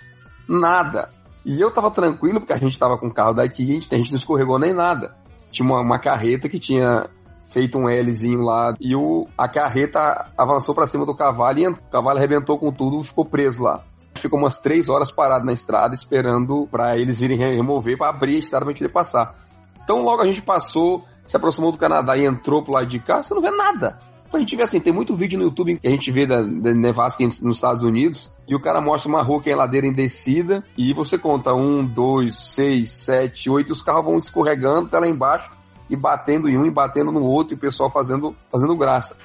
nada. E eu tava tranquilo, porque a gente tava com o carro daqui, a gente, a gente não escorregou nem nada. Tinha uma, uma carreta que tinha feito um Lzinho lá, e o, a carreta avançou para cima do cavalo, e o cavalo arrebentou com tudo, ficou preso lá. Ficou umas três horas parado na estrada, esperando para eles virem remover, para abrir a estrada pra gente passar. Então logo a gente passou, se aproximou do Canadá e entrou pro lado de cá, você não vê nada. A gente vê assim, tem muito vídeo no YouTube que a gente vê da, da nevasca nos Estados Unidos e o cara mostra uma rua que é ladeira em descida e você conta um, dois, seis, sete, oito, os carros vão escorregando até lá embaixo e batendo em um e batendo no outro e o pessoal fazendo, fazendo graça.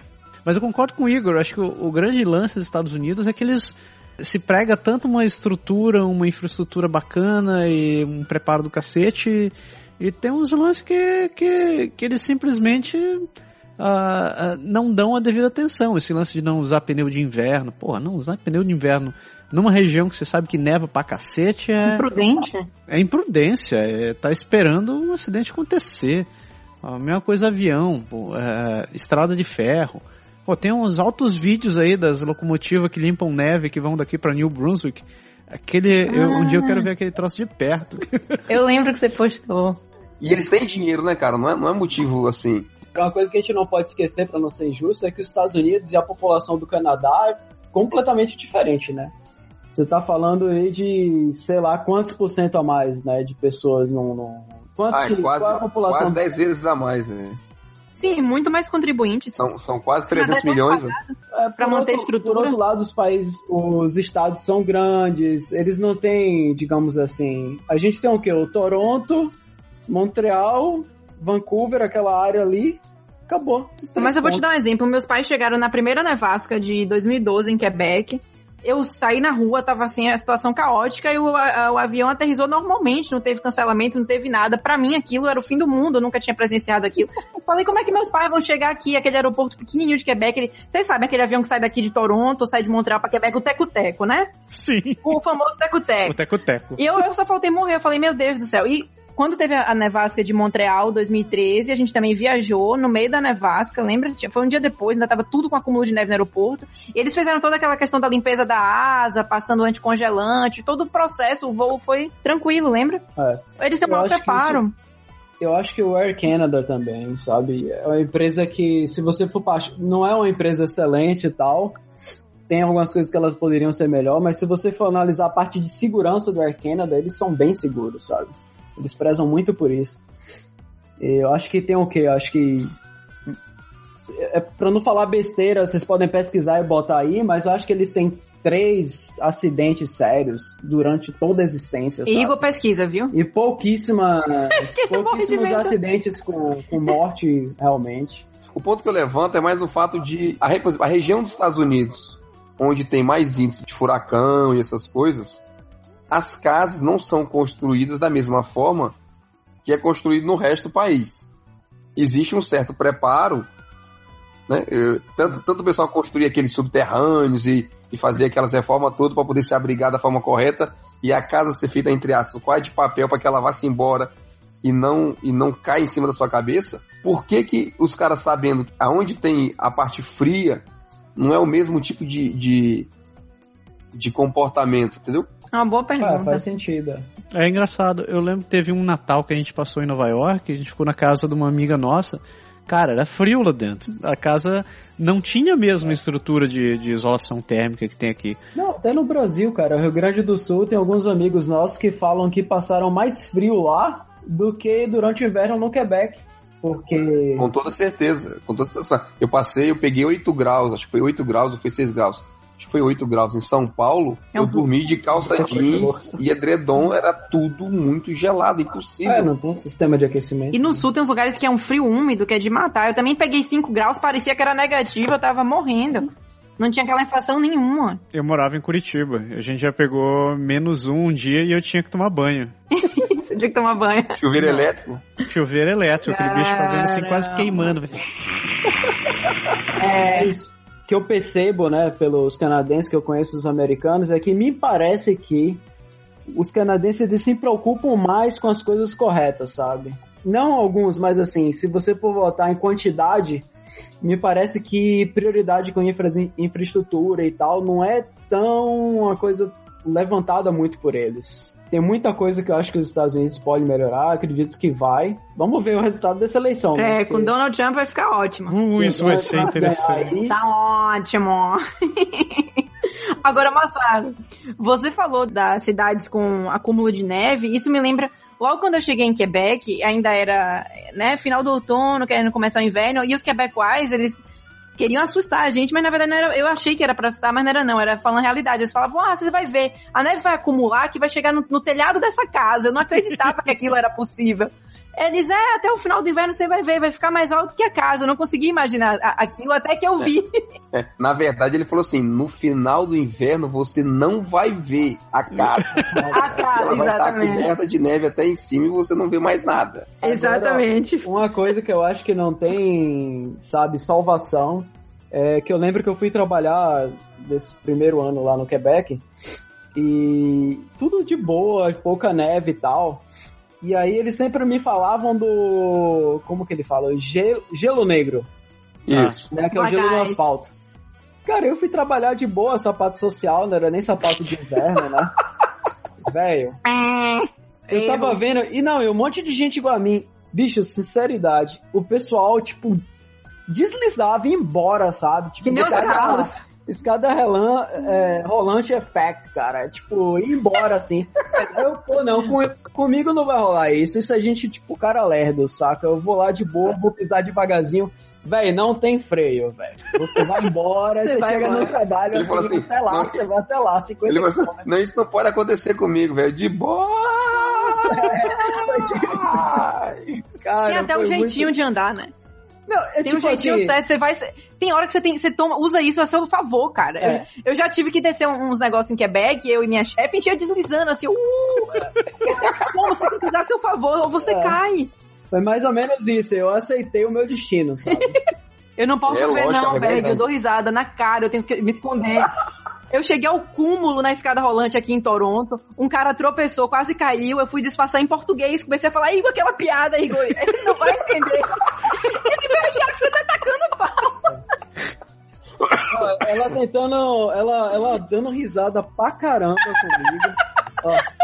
Mas eu concordo com o Igor, acho que o, o grande lance dos Estados Unidos é que eles se prega tanto uma estrutura, uma infraestrutura bacana e um preparo do cacete e tem uns lances que, que, que eles simplesmente uh, uh, não dão a devida atenção. Esse lance de não usar pneu de inverno. Porra, não usar pneu de inverno numa região que você sabe que neva pra cacete é. Imprudente. É imprudência. É, tá esperando um acidente acontecer. A mesma coisa avião, pô, é, estrada de ferro. Pô, tem uns altos vídeos aí das locomotivas que limpam neve que vão daqui para New Brunswick. Aquele, ah. eu, um dia eu quero ver aquele troço de perto. Eu lembro que você postou. E eles têm dinheiro, né, cara? Não é, não é motivo assim. Uma coisa que a gente não pode esquecer, para não ser injusto, é que os Estados Unidos e a população do Canadá é completamente diferente, né? Você tá falando aí de, sei lá, quantos por cento a mais, né, de pessoas no... no... Quanto ah, é quase, qual é a população quase 10 vezes a mais, né? Sim, muito mais contribuintes. São, são quase 300 milhões. Né? É, para manter a estrutura. Por outro lado, os países, os estados são grandes, eles não têm, digamos assim. A gente tem o quê? O Toronto, Montreal, Vancouver, aquela área ali, acabou. Mas eu vou te dar um exemplo. Meus pais chegaram na primeira nevasca de 2012 em Quebec. Eu saí na rua, tava assim, a situação caótica e o, a, o avião aterrizou normalmente, não teve cancelamento, não teve nada. Para mim aquilo era o fim do mundo, eu nunca tinha presenciado aquilo. Eu falei, como é que meus pais vão chegar aqui, aquele aeroporto pequenininho de Quebec? Ele, vocês sabem aquele avião que sai daqui de Toronto, sai de Montreal para Quebec, o Teco-Teco, né? Sim. O famoso Teco-Teco. O Teco-Teco. E eu, eu só faltei morrer, eu falei, meu Deus do céu. E quando teve a nevasca de Montreal, 2013, a gente também viajou no meio da nevasca, lembra? Foi um dia depois, ainda tava tudo com acúmulo de neve no aeroporto. E eles fizeram toda aquela questão da limpeza da asa, passando anticongelante, todo o processo, o voo foi tranquilo, lembra? É. Eles têm um preparo. Isso eu acho que o Air Canada também, sabe? É uma empresa que, se você for não é uma empresa excelente e tal, tem algumas coisas que elas poderiam ser melhor, mas se você for analisar a parte de segurança do Air Canada, eles são bem seguros, sabe? Eles prezam muito por isso. Eu acho que tem o quê? Eu acho que. É, pra não falar besteira, vocês podem pesquisar e botar aí, mas eu acho que eles têm três acidentes sérios durante toda a existência. E Igor pesquisa, viu? E pouquíssimas, pouquíssimos acidentes com, com morte, realmente. O ponto que eu levanto é mais o fato de a, a região dos Estados Unidos, onde tem mais índice de furacão e essas coisas, as casas não são construídas da mesma forma que é construído no resto do país. Existe um certo preparo, né? tanto, tanto o pessoal construir aqueles subterrâneos e, e fazer aquelas reformas todas para poder se abrigar da forma correta e a casa ser feita, entre aspas, quase de papel para que ela vá-se embora e não, e não caia em cima da sua cabeça. Por que, que os caras sabendo aonde tem a parte fria não é o mesmo tipo de, de, de comportamento, entendeu? É uma boa pergunta. Ah, faz sentido. É engraçado. Eu lembro que teve um Natal que a gente passou em Nova York, a gente ficou na casa de uma amiga nossa. Cara, era frio lá dentro. A casa não tinha a mesma é. estrutura de, de isolação térmica que tem aqui. Não, até no Brasil, cara. O Rio Grande do Sul tem alguns amigos nossos que falam que passaram mais frio lá do que durante o inverno no Quebec. Porque. Com toda certeza. Com toda certeza. Eu passei, eu peguei 8 graus, acho que foi 8 graus ou foi 6 graus acho que foi 8 graus em São Paulo, é um eu dormi de calça jeans e edredom, era tudo muito gelado, impossível. É, não tem sistema de aquecimento. E no sul tem uns lugares que é um frio úmido, que é de matar. Eu também peguei 5 graus, parecia que era negativo, eu tava morrendo. Não tinha calefação nenhuma. Eu morava em Curitiba. A gente já pegou menos um um dia e eu tinha que tomar banho. Você tinha que tomar banho. Chuveiro elétrico. Chuveiro elétrico, aquele bicho fazendo assim, quase queimando. É isso que eu percebo, né, pelos canadenses que eu conheço os americanos, é que me parece que os canadenses se preocupam mais com as coisas corretas, sabe? Não alguns, mas assim, se você for votar em quantidade, me parece que prioridade com infra infraestrutura e tal não é tão uma coisa levantada muito por eles. Tem muita coisa que eu acho que os Estados Unidos podem melhorar, acredito que vai. Vamos ver o resultado dessa eleição. né? É, com Porque Donald Trump vai ficar ótimo. Uh, isso vai ser interessante. aí, Tá ótimo. Agora, Massaro, você falou das cidades com acúmulo de neve, isso me lembra. Logo quando eu cheguei em Quebec, ainda era né, final do outono, querendo começar o inverno, e os quebecois, eles queriam assustar a gente, mas na verdade não era, eu achei que era pra assustar, mas não era não, era falando realidade. Eles falavam, ah, você vai ver, a neve vai acumular que vai chegar no, no telhado dessa casa. Eu não acreditava que aquilo era possível. Eles, é, até o final do inverno você vai ver, vai ficar mais alto que a casa. Eu não consegui imaginar aquilo até que eu vi. É, na verdade, ele falou assim: no final do inverno você não vai ver a casa. A casa, Ela vai estar exatamente. coberta de neve até em cima e você não vê mais nada. Exatamente. Uma coisa que eu acho que não tem, sabe, salvação, é que eu lembro que eu fui trabalhar desse primeiro ano lá no Quebec e tudo de boa, pouca neve e tal. E aí eles sempre me falavam do. Como que ele fala? Gelo, gelo negro, Isso. né? Que é o gelo no asfalto. Cara, eu fui trabalhar de boa, sapato social, não era nem sapato de inverno, né? Velho, eu tava vendo, e não, e um monte de gente igual a mim. Bicho, sinceridade, o pessoal, tipo, deslizava e ia embora, sabe? Tipo, Que nem os carros. Escada relan, é, rolante effect, cara. Tipo, ir embora assim. Eu, pô, não, com- comigo não vai rolar isso. Isso a gente, tipo, cara lerdo, saca? Eu vou lá de boa, vou pisar devagarzinho. Véi, não tem freio, velho. Você vai embora, Você você, vai chega embora. no trabalho, Ele assim, falou assim, até lá, não. você vai até lá, 50 Ele assim: não, isso não pode acontecer comigo, velho. De boa! Cara, Tem até um jeitinho muito- de andar, né? Não, é Tem um tipo jeitinho assim, certo, você vai. Tem hora que você tem. Você toma, usa isso a seu favor, cara. É. Eu, eu já tive que descer um- uns negócios em Quebec, eu e minha chefe, a gente ia deslizando assim, uh! Pô, você tem que usar a seu favor, ou você É. cai. Foi mais ou menos isso. Eu aceitei o meu destino, sabe? Eu não posso É, ver, lógico, não, velho. é Eu dou risada na cara, eu tenho que me esconder. Eu cheguei ao cúmulo na escada rolante aqui em Toronto. Um cara tropeçou, quase caiu. Eu fui disfarçar em português. Comecei a falar, Igor, aquela piada, Igor. Ele não vai entender. Ele vai achar que você tá tacando pau. Ela tentando. Ela, ela dando risada pra caramba comigo. Ó.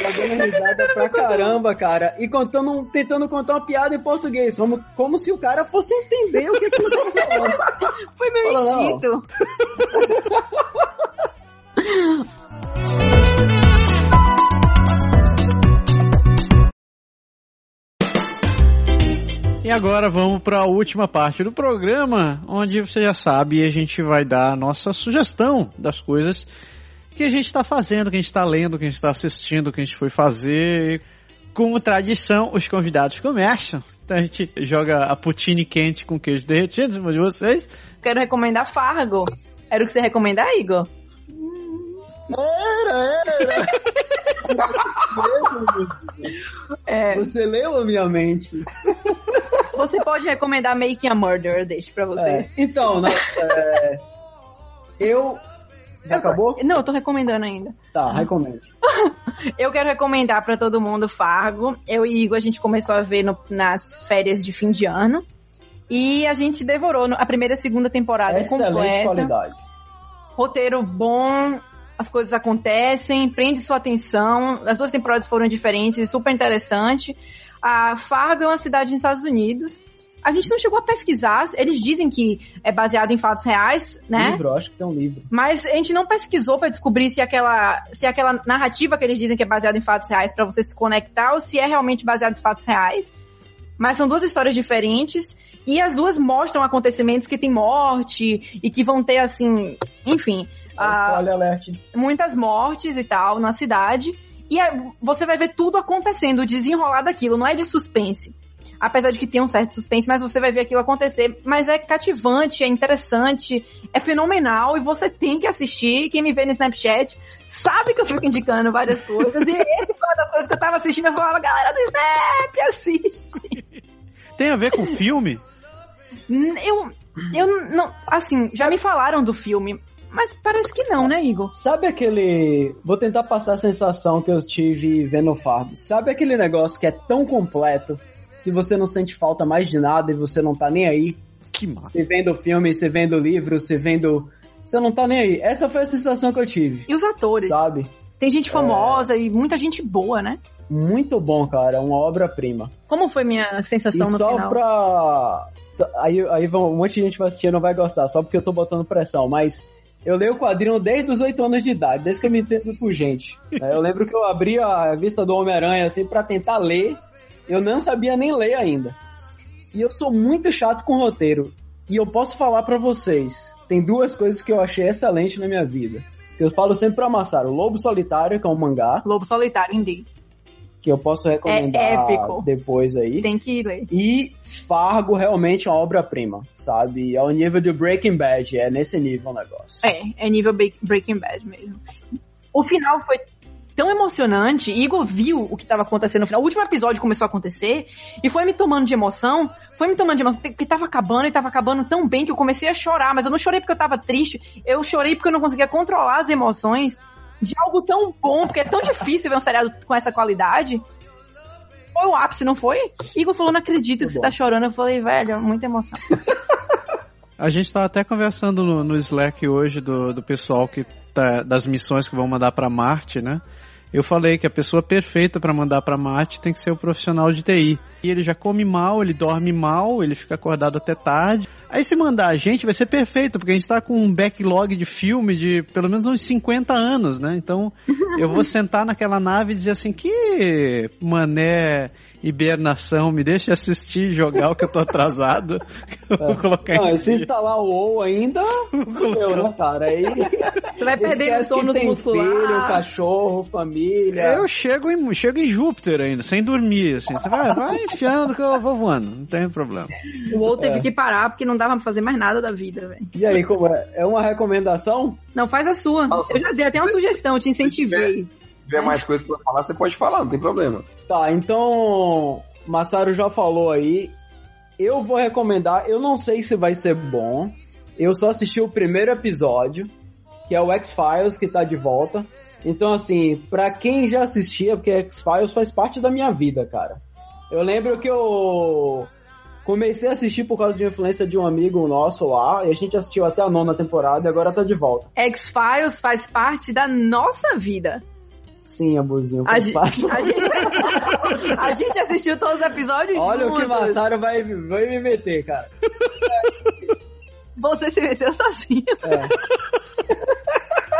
Ela dando risada pra caramba, cara. E contando, um- tentando contar uma piada em português. Como, como se o cara fosse entender o que, que eu tô falando. Foi meu Fala, instinto. E agora vamos para a última parte do programa, onde você já sabe, a gente vai dar a nossa sugestão das coisas que a gente está fazendo, que a gente está lendo, que a gente está assistindo, que a gente foi fazer. Como tradição, os convidados começam. Então a gente joga a poutine quente com queijo derretido em cima de vocês. Quero recomendar Fargo. Era o que você recomendar, Igor? É, Você leu a minha mente. você pode recomendar Making a Murder, eu deixo pra você. É, então, na- é, eu. Já acabou? Não, eu tô recomendando ainda. Tá, recomendo. Eu quero recomendar pra todo mundo Fargo. Eu e Igor, a gente começou a ver no- nas férias de fim de ano. E a gente devorou a primeira e segunda temporada Excelente completa. qualidade. Roteiro bom, as coisas acontecem, prende sua atenção. As duas temporadas foram diferentes, super interessante. A Fargo é uma cidade nos Estados Unidos. A gente não chegou a pesquisar, eles dizem que é baseado em fatos reais, né? Livro, acho que tem um livro. Mas a gente não pesquisou pra descobrir se aquela, se aquela narrativa que eles dizem que é baseada em fatos reais pra você se conectar ou se é realmente baseado em fatos reais. Mas são duas histórias diferentes e as duas mostram acontecimentos que tem morte e que vão ter assim, enfim, ah, Spoiler alert. muitas mortes e tal na cidade. E é- você vai ver tudo acontecendo, o desenrolar daquilo, não é de suspense. Apesar de que tem um certo suspense, mas você vai ver aquilo acontecer. Mas é cativante, é interessante, é fenomenal e você tem que assistir. Quem me vê no Snapchat sabe que eu fico indicando várias coisas. e esse foi uma das coisas que eu tava assistindo. Eu falava, galera do Snap, assiste. Tem a ver com filme? Eu, eu não. Assim, já me falaram do filme, mas parece que não, né, Igor? Sabe aquele. Vou tentar passar a sensação que eu tive vendo o Fargo. Sabe aquele negócio que é tão completo que você não sente falta mais de nada e você não tá nem aí? Que massa. Você vendo o filme, você vendo o livro, você vendo. Você não tá nem aí. Essa foi a sensação que eu tive. E os atores? Sabe? Tem gente famosa é... e muita gente boa, né? Muito bom, cara. Uma obra-prima. Como foi minha sensação e no só final? Só pra. Aí, aí um monte de gente vai assistir e não vai gostar, só porque eu tô botando pressão, mas eu leio o quadrinho desde os 8 anos de idade, desde que eu me entendo por gente. Eu lembro que eu abri a revista do Homem-Aranha assim para tentar ler, eu não sabia nem ler ainda. E eu sou muito chato com roteiro. E eu posso falar para vocês, tem duas coisas que eu achei excelente na minha vida. Que eu falo sempre pra Massaro, Lobo Solitário, que é um mangá. Lobo Solitário, indeed que eu posso recomendar é depois aí. Tem que ler. E Fargo realmente é uma obra-prima, sabe? É o nível do Breaking Bad, é nesse nível o negócio. É, é nível Breaking Bad mesmo. O final foi tão emocionante, Igor viu o que estava acontecendo no final. O último episódio começou a acontecer e foi me tomando de emoção, foi me tomando de emoção, que tava acabando e tava acabando tão bem que eu comecei a chorar, mas eu não chorei porque eu tava triste, eu chorei porque eu não conseguia controlar as emoções de algo tão bom, porque é tão difícil ver um seriado com essa qualidade. Foi o ápice, não foi? Igor falou, não acredito que você tá chorando. Eu falei, velho, muita emoção. A gente tá até conversando no, no Slack hoje do, do pessoal que tá, das missões que vão mandar para Marte, né? Eu falei que a pessoa perfeita para mandar para Marte tem que ser o profissional de TI. E ele já come mal, ele dorme mal, ele fica acordado até tarde. Aí se mandar a gente vai ser perfeito, porque a gente tá com um backlog de filme de pelo menos uns 50 anos, né? Então eu vou sentar naquela nave e dizer assim: que mané hibernação, me deixa assistir e jogar o que eu tô atrasado. Eu vou colocar Não, em... se instalar o WoW ainda, eu, né, cara? Aí... Você vai perder o sono muscular. Filho, cachorro, família. Eu chego em, chego em Júpiter ainda, sem dormir, assim. Você vai, vai enfiando que eu vou voando, não tem problema. O WoW teve é. que parar porque não dava pra fazer mais nada da vida, velho. E aí, como é? É uma recomendação? Não, faz a sua. Nossa. Eu já dei até uma sugestão, te incentivei tiver mais coisas pra falar, você pode falar, não tem problema. Tá, então. Massaro já falou aí. Eu vou recomendar, eu não sei se vai ser bom. Eu só assisti o primeiro episódio, que é o X-Files, que tá de volta. Então, assim, pra quem já assistia, porque X-Files faz parte da minha vida, cara. Eu lembro que eu comecei a assistir por causa de influência de um amigo nosso lá, e a gente assistiu até a nona temporada e agora tá de volta. X-Files faz parte da nossa vida. Sim, amorzinho. A, gente, a, gente, a gente assistiu todos os episódios Olha juntos. o que Massaro vai, vai me meter, cara. Você se meteu sozinho. É.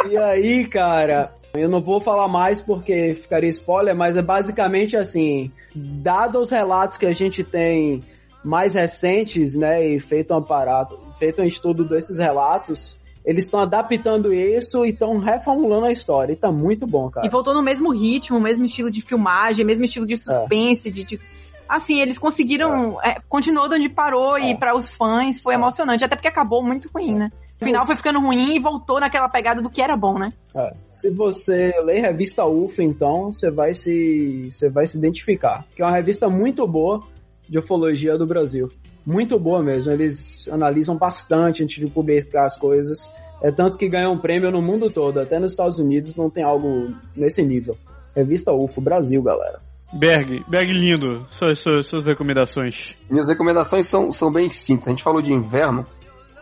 E aí, cara, eu não vou falar mais porque ficaria spoiler, mas é basicamente assim, dado os relatos que a gente tem mais recentes, né, e feito um aparato, feito um estudo desses relatos, eles estão adaptando isso e estão reformulando a história. E tá muito bom, cara. E voltou no mesmo ritmo, mesmo estilo de filmagem, mesmo estilo de suspense, é. de, de, Assim, eles conseguiram. É. É, continuou de onde parou e é. para os fãs foi é. emocionante, até porque acabou muito ruim, né? O final foi ficando ruim e voltou naquela pegada do que era bom, né? É. Se você lê revista UFO, então, você vai se. você vai se identificar. Que é uma revista muito boa de ufologia do Brasil muito boa mesmo. Eles analisam bastante antes de publicar as coisas. É tanto que ganham um prêmio no mundo todo. Até nos Estados Unidos não tem algo nesse nível. Revista UFO Brasil, galera. Berg, Berg lindo, suas, suas, suas recomendações. Minhas recomendações são, são bem simples. A gente falou de inverno.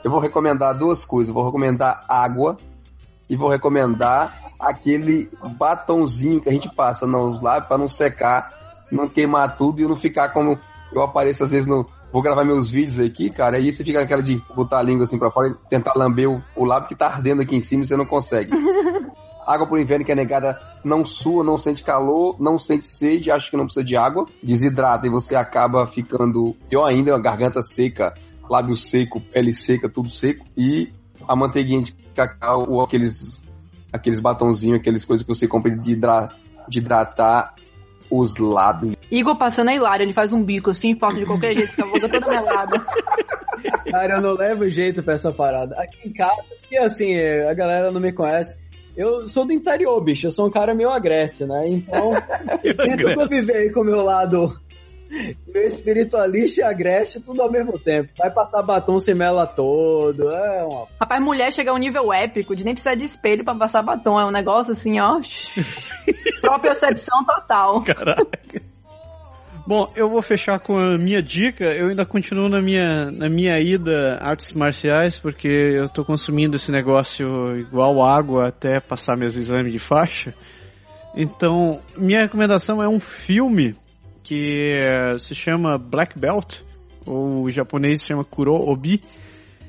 Eu vou recomendar duas coisas. Eu vou recomendar água e vou recomendar aquele batonzinho que a gente passa nos lábios para não secar, não queimar tudo e não ficar como eu apareço às vezes no, vou gravar meus vídeos aqui, cara, e você fica naquela de botar a língua assim pra fora e tentar lamber o, o lábio que tá ardendo aqui em cima e você não consegue. água por inverno que é negada não sua, não sente calor, não sente sede, acha que não precisa de água, desidrata e você acaba ficando pior ainda, a garganta seca, lábio seco, pele seca, tudo seco e a manteiguinha de cacau ou aqueles aqueles batonzinhos, aquelas coisas que você compra de, hidra, de hidratar os lábios. Igor passando é hilário, ele faz um bico assim, passa de qualquer jeito, com a boca toda melada. Cara, eu não levo jeito pra essa parada. Aqui em casa, porque assim, a galera não me conhece. Eu sou do interior, bicho. Eu sou um cara meio agreste, né? Então, tento conviver aí com o meu lado meu espiritualista e agreste tudo ao mesmo tempo. Vai passar batom sem mela todo. É uma... Rapaz, mulher chega a um nível épico de nem precisar de espelho pra passar batom. É um negócio assim, ó. Propriocepção total. Caraca. Bom, eu vou fechar com a minha dica. Eu ainda continuo na minha, na minha ida artes marciais, porque eu estou consumindo esse negócio igual água até passar meus exames de faixa. Então, minha recomendação é um filme que se chama Black Belt, ou o japonês se chama Kuro Obi.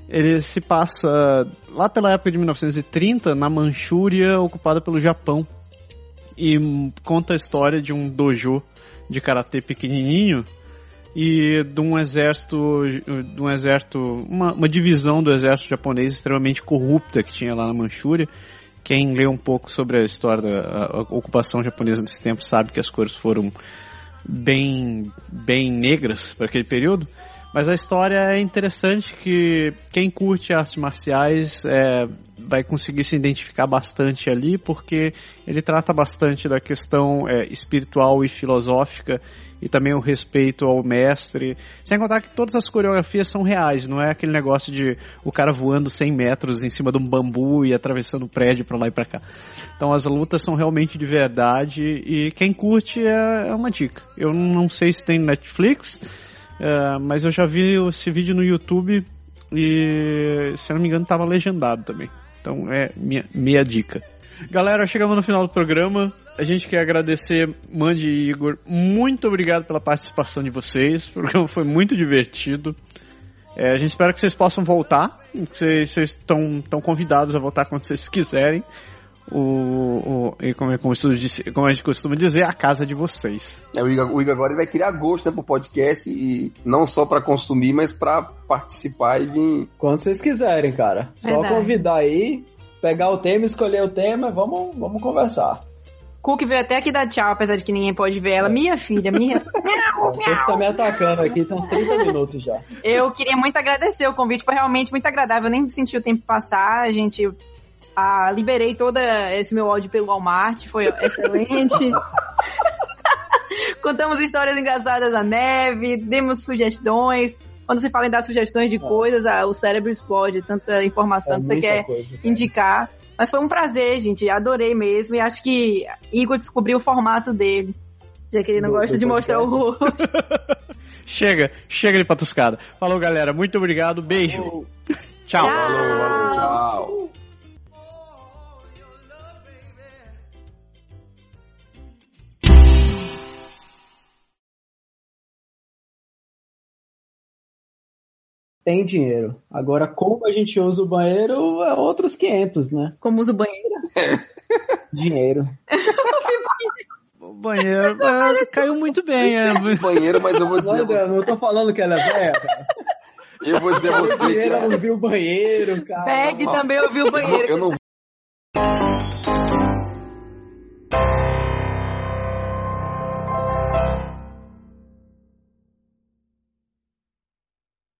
Ele se passa lá pela época de 1930, na Manchúria, ocupada pelo Japão. E conta a história de um dojo de karatê pequenininho e de um exército, de um exército, uma, uma, divisão do exército japonês extremamente corrupta que tinha lá na Manchúria. Quem lê um pouco sobre a história da a, ocupação japonesa nesse tempo sabe que as cores foram bem, bem negras para aquele período. Mas a história é interessante que quem curte artes marciais é, vai conseguir se identificar bastante ali, porque ele trata bastante da questão é, espiritual e filosófica e também o respeito ao mestre. Sem contar que todas as coreografias são reais, não é aquele negócio de o cara voando 100 metros em cima de um bambu e atravessando o prédio para lá e para cá. Então as lutas são realmente de verdade e quem curte é, é uma dica. Eu não sei se tem Netflix. Uh, mas eu já vi esse vídeo no YouTube e, se não me engano, estava legendado também. Então é minha, minha dica. Galera, chegamos no final do programa. A gente quer agradecer Mandy e Igor. Muito obrigado pela participação de vocês. O programa foi muito divertido. É, a gente espera que vocês possam voltar. Vocês estão convidados a voltar quando vocês quiserem o, o e como, é, como, como, a gente costuma dizer, a casa de vocês. É, o, Igor, o Igor agora vai criar gosto né, pro podcast e não só para consumir, mas para participar e vir. Quando vocês quiserem, cara. Verdade. Só convidar aí, pegar o tema, escolher o tema, vamos, vamos conversar. Cook veio até aqui dar tchau, apesar de que ninguém pode ver ela. Minha filha, minha. Você tá me atacando aqui, tem uns 30 minutos já. Eu queria muito agradecer o convite, foi realmente muito agradável. Eu nem senti o tempo passar, a gente ah, liberei todo esse meu ódio pelo Walmart, foi excelente. Contamos histórias engraçadas na neve, demos sugestões. Quando você fala em dar sugestões de é. coisas, ah, o cérebro explode, tanta informação é que você quer coisa, indicar. Mas foi um prazer, gente. Adorei mesmo. E acho que Igor descobriu o formato dele. Já que ele não do, gosta do de mostrar o rosto. chega, chega de patuscada. Falou, galera. Muito obrigado. Beijo. Tchau. Tchau. Falou, tchau. Tem dinheiro. Agora, como a gente usa o banheiro, é outros 500, né? Como usa o banheiro? dinheiro. o banheiro ah, caiu muito bem. É. banheiro, mas eu vou dizer... Não, não tô falando que ela é velha, cara. Eu vou dizer a você que... Ela ouviu o banheiro, cara. Peg também ouviu o banheiro. Eu não, eu não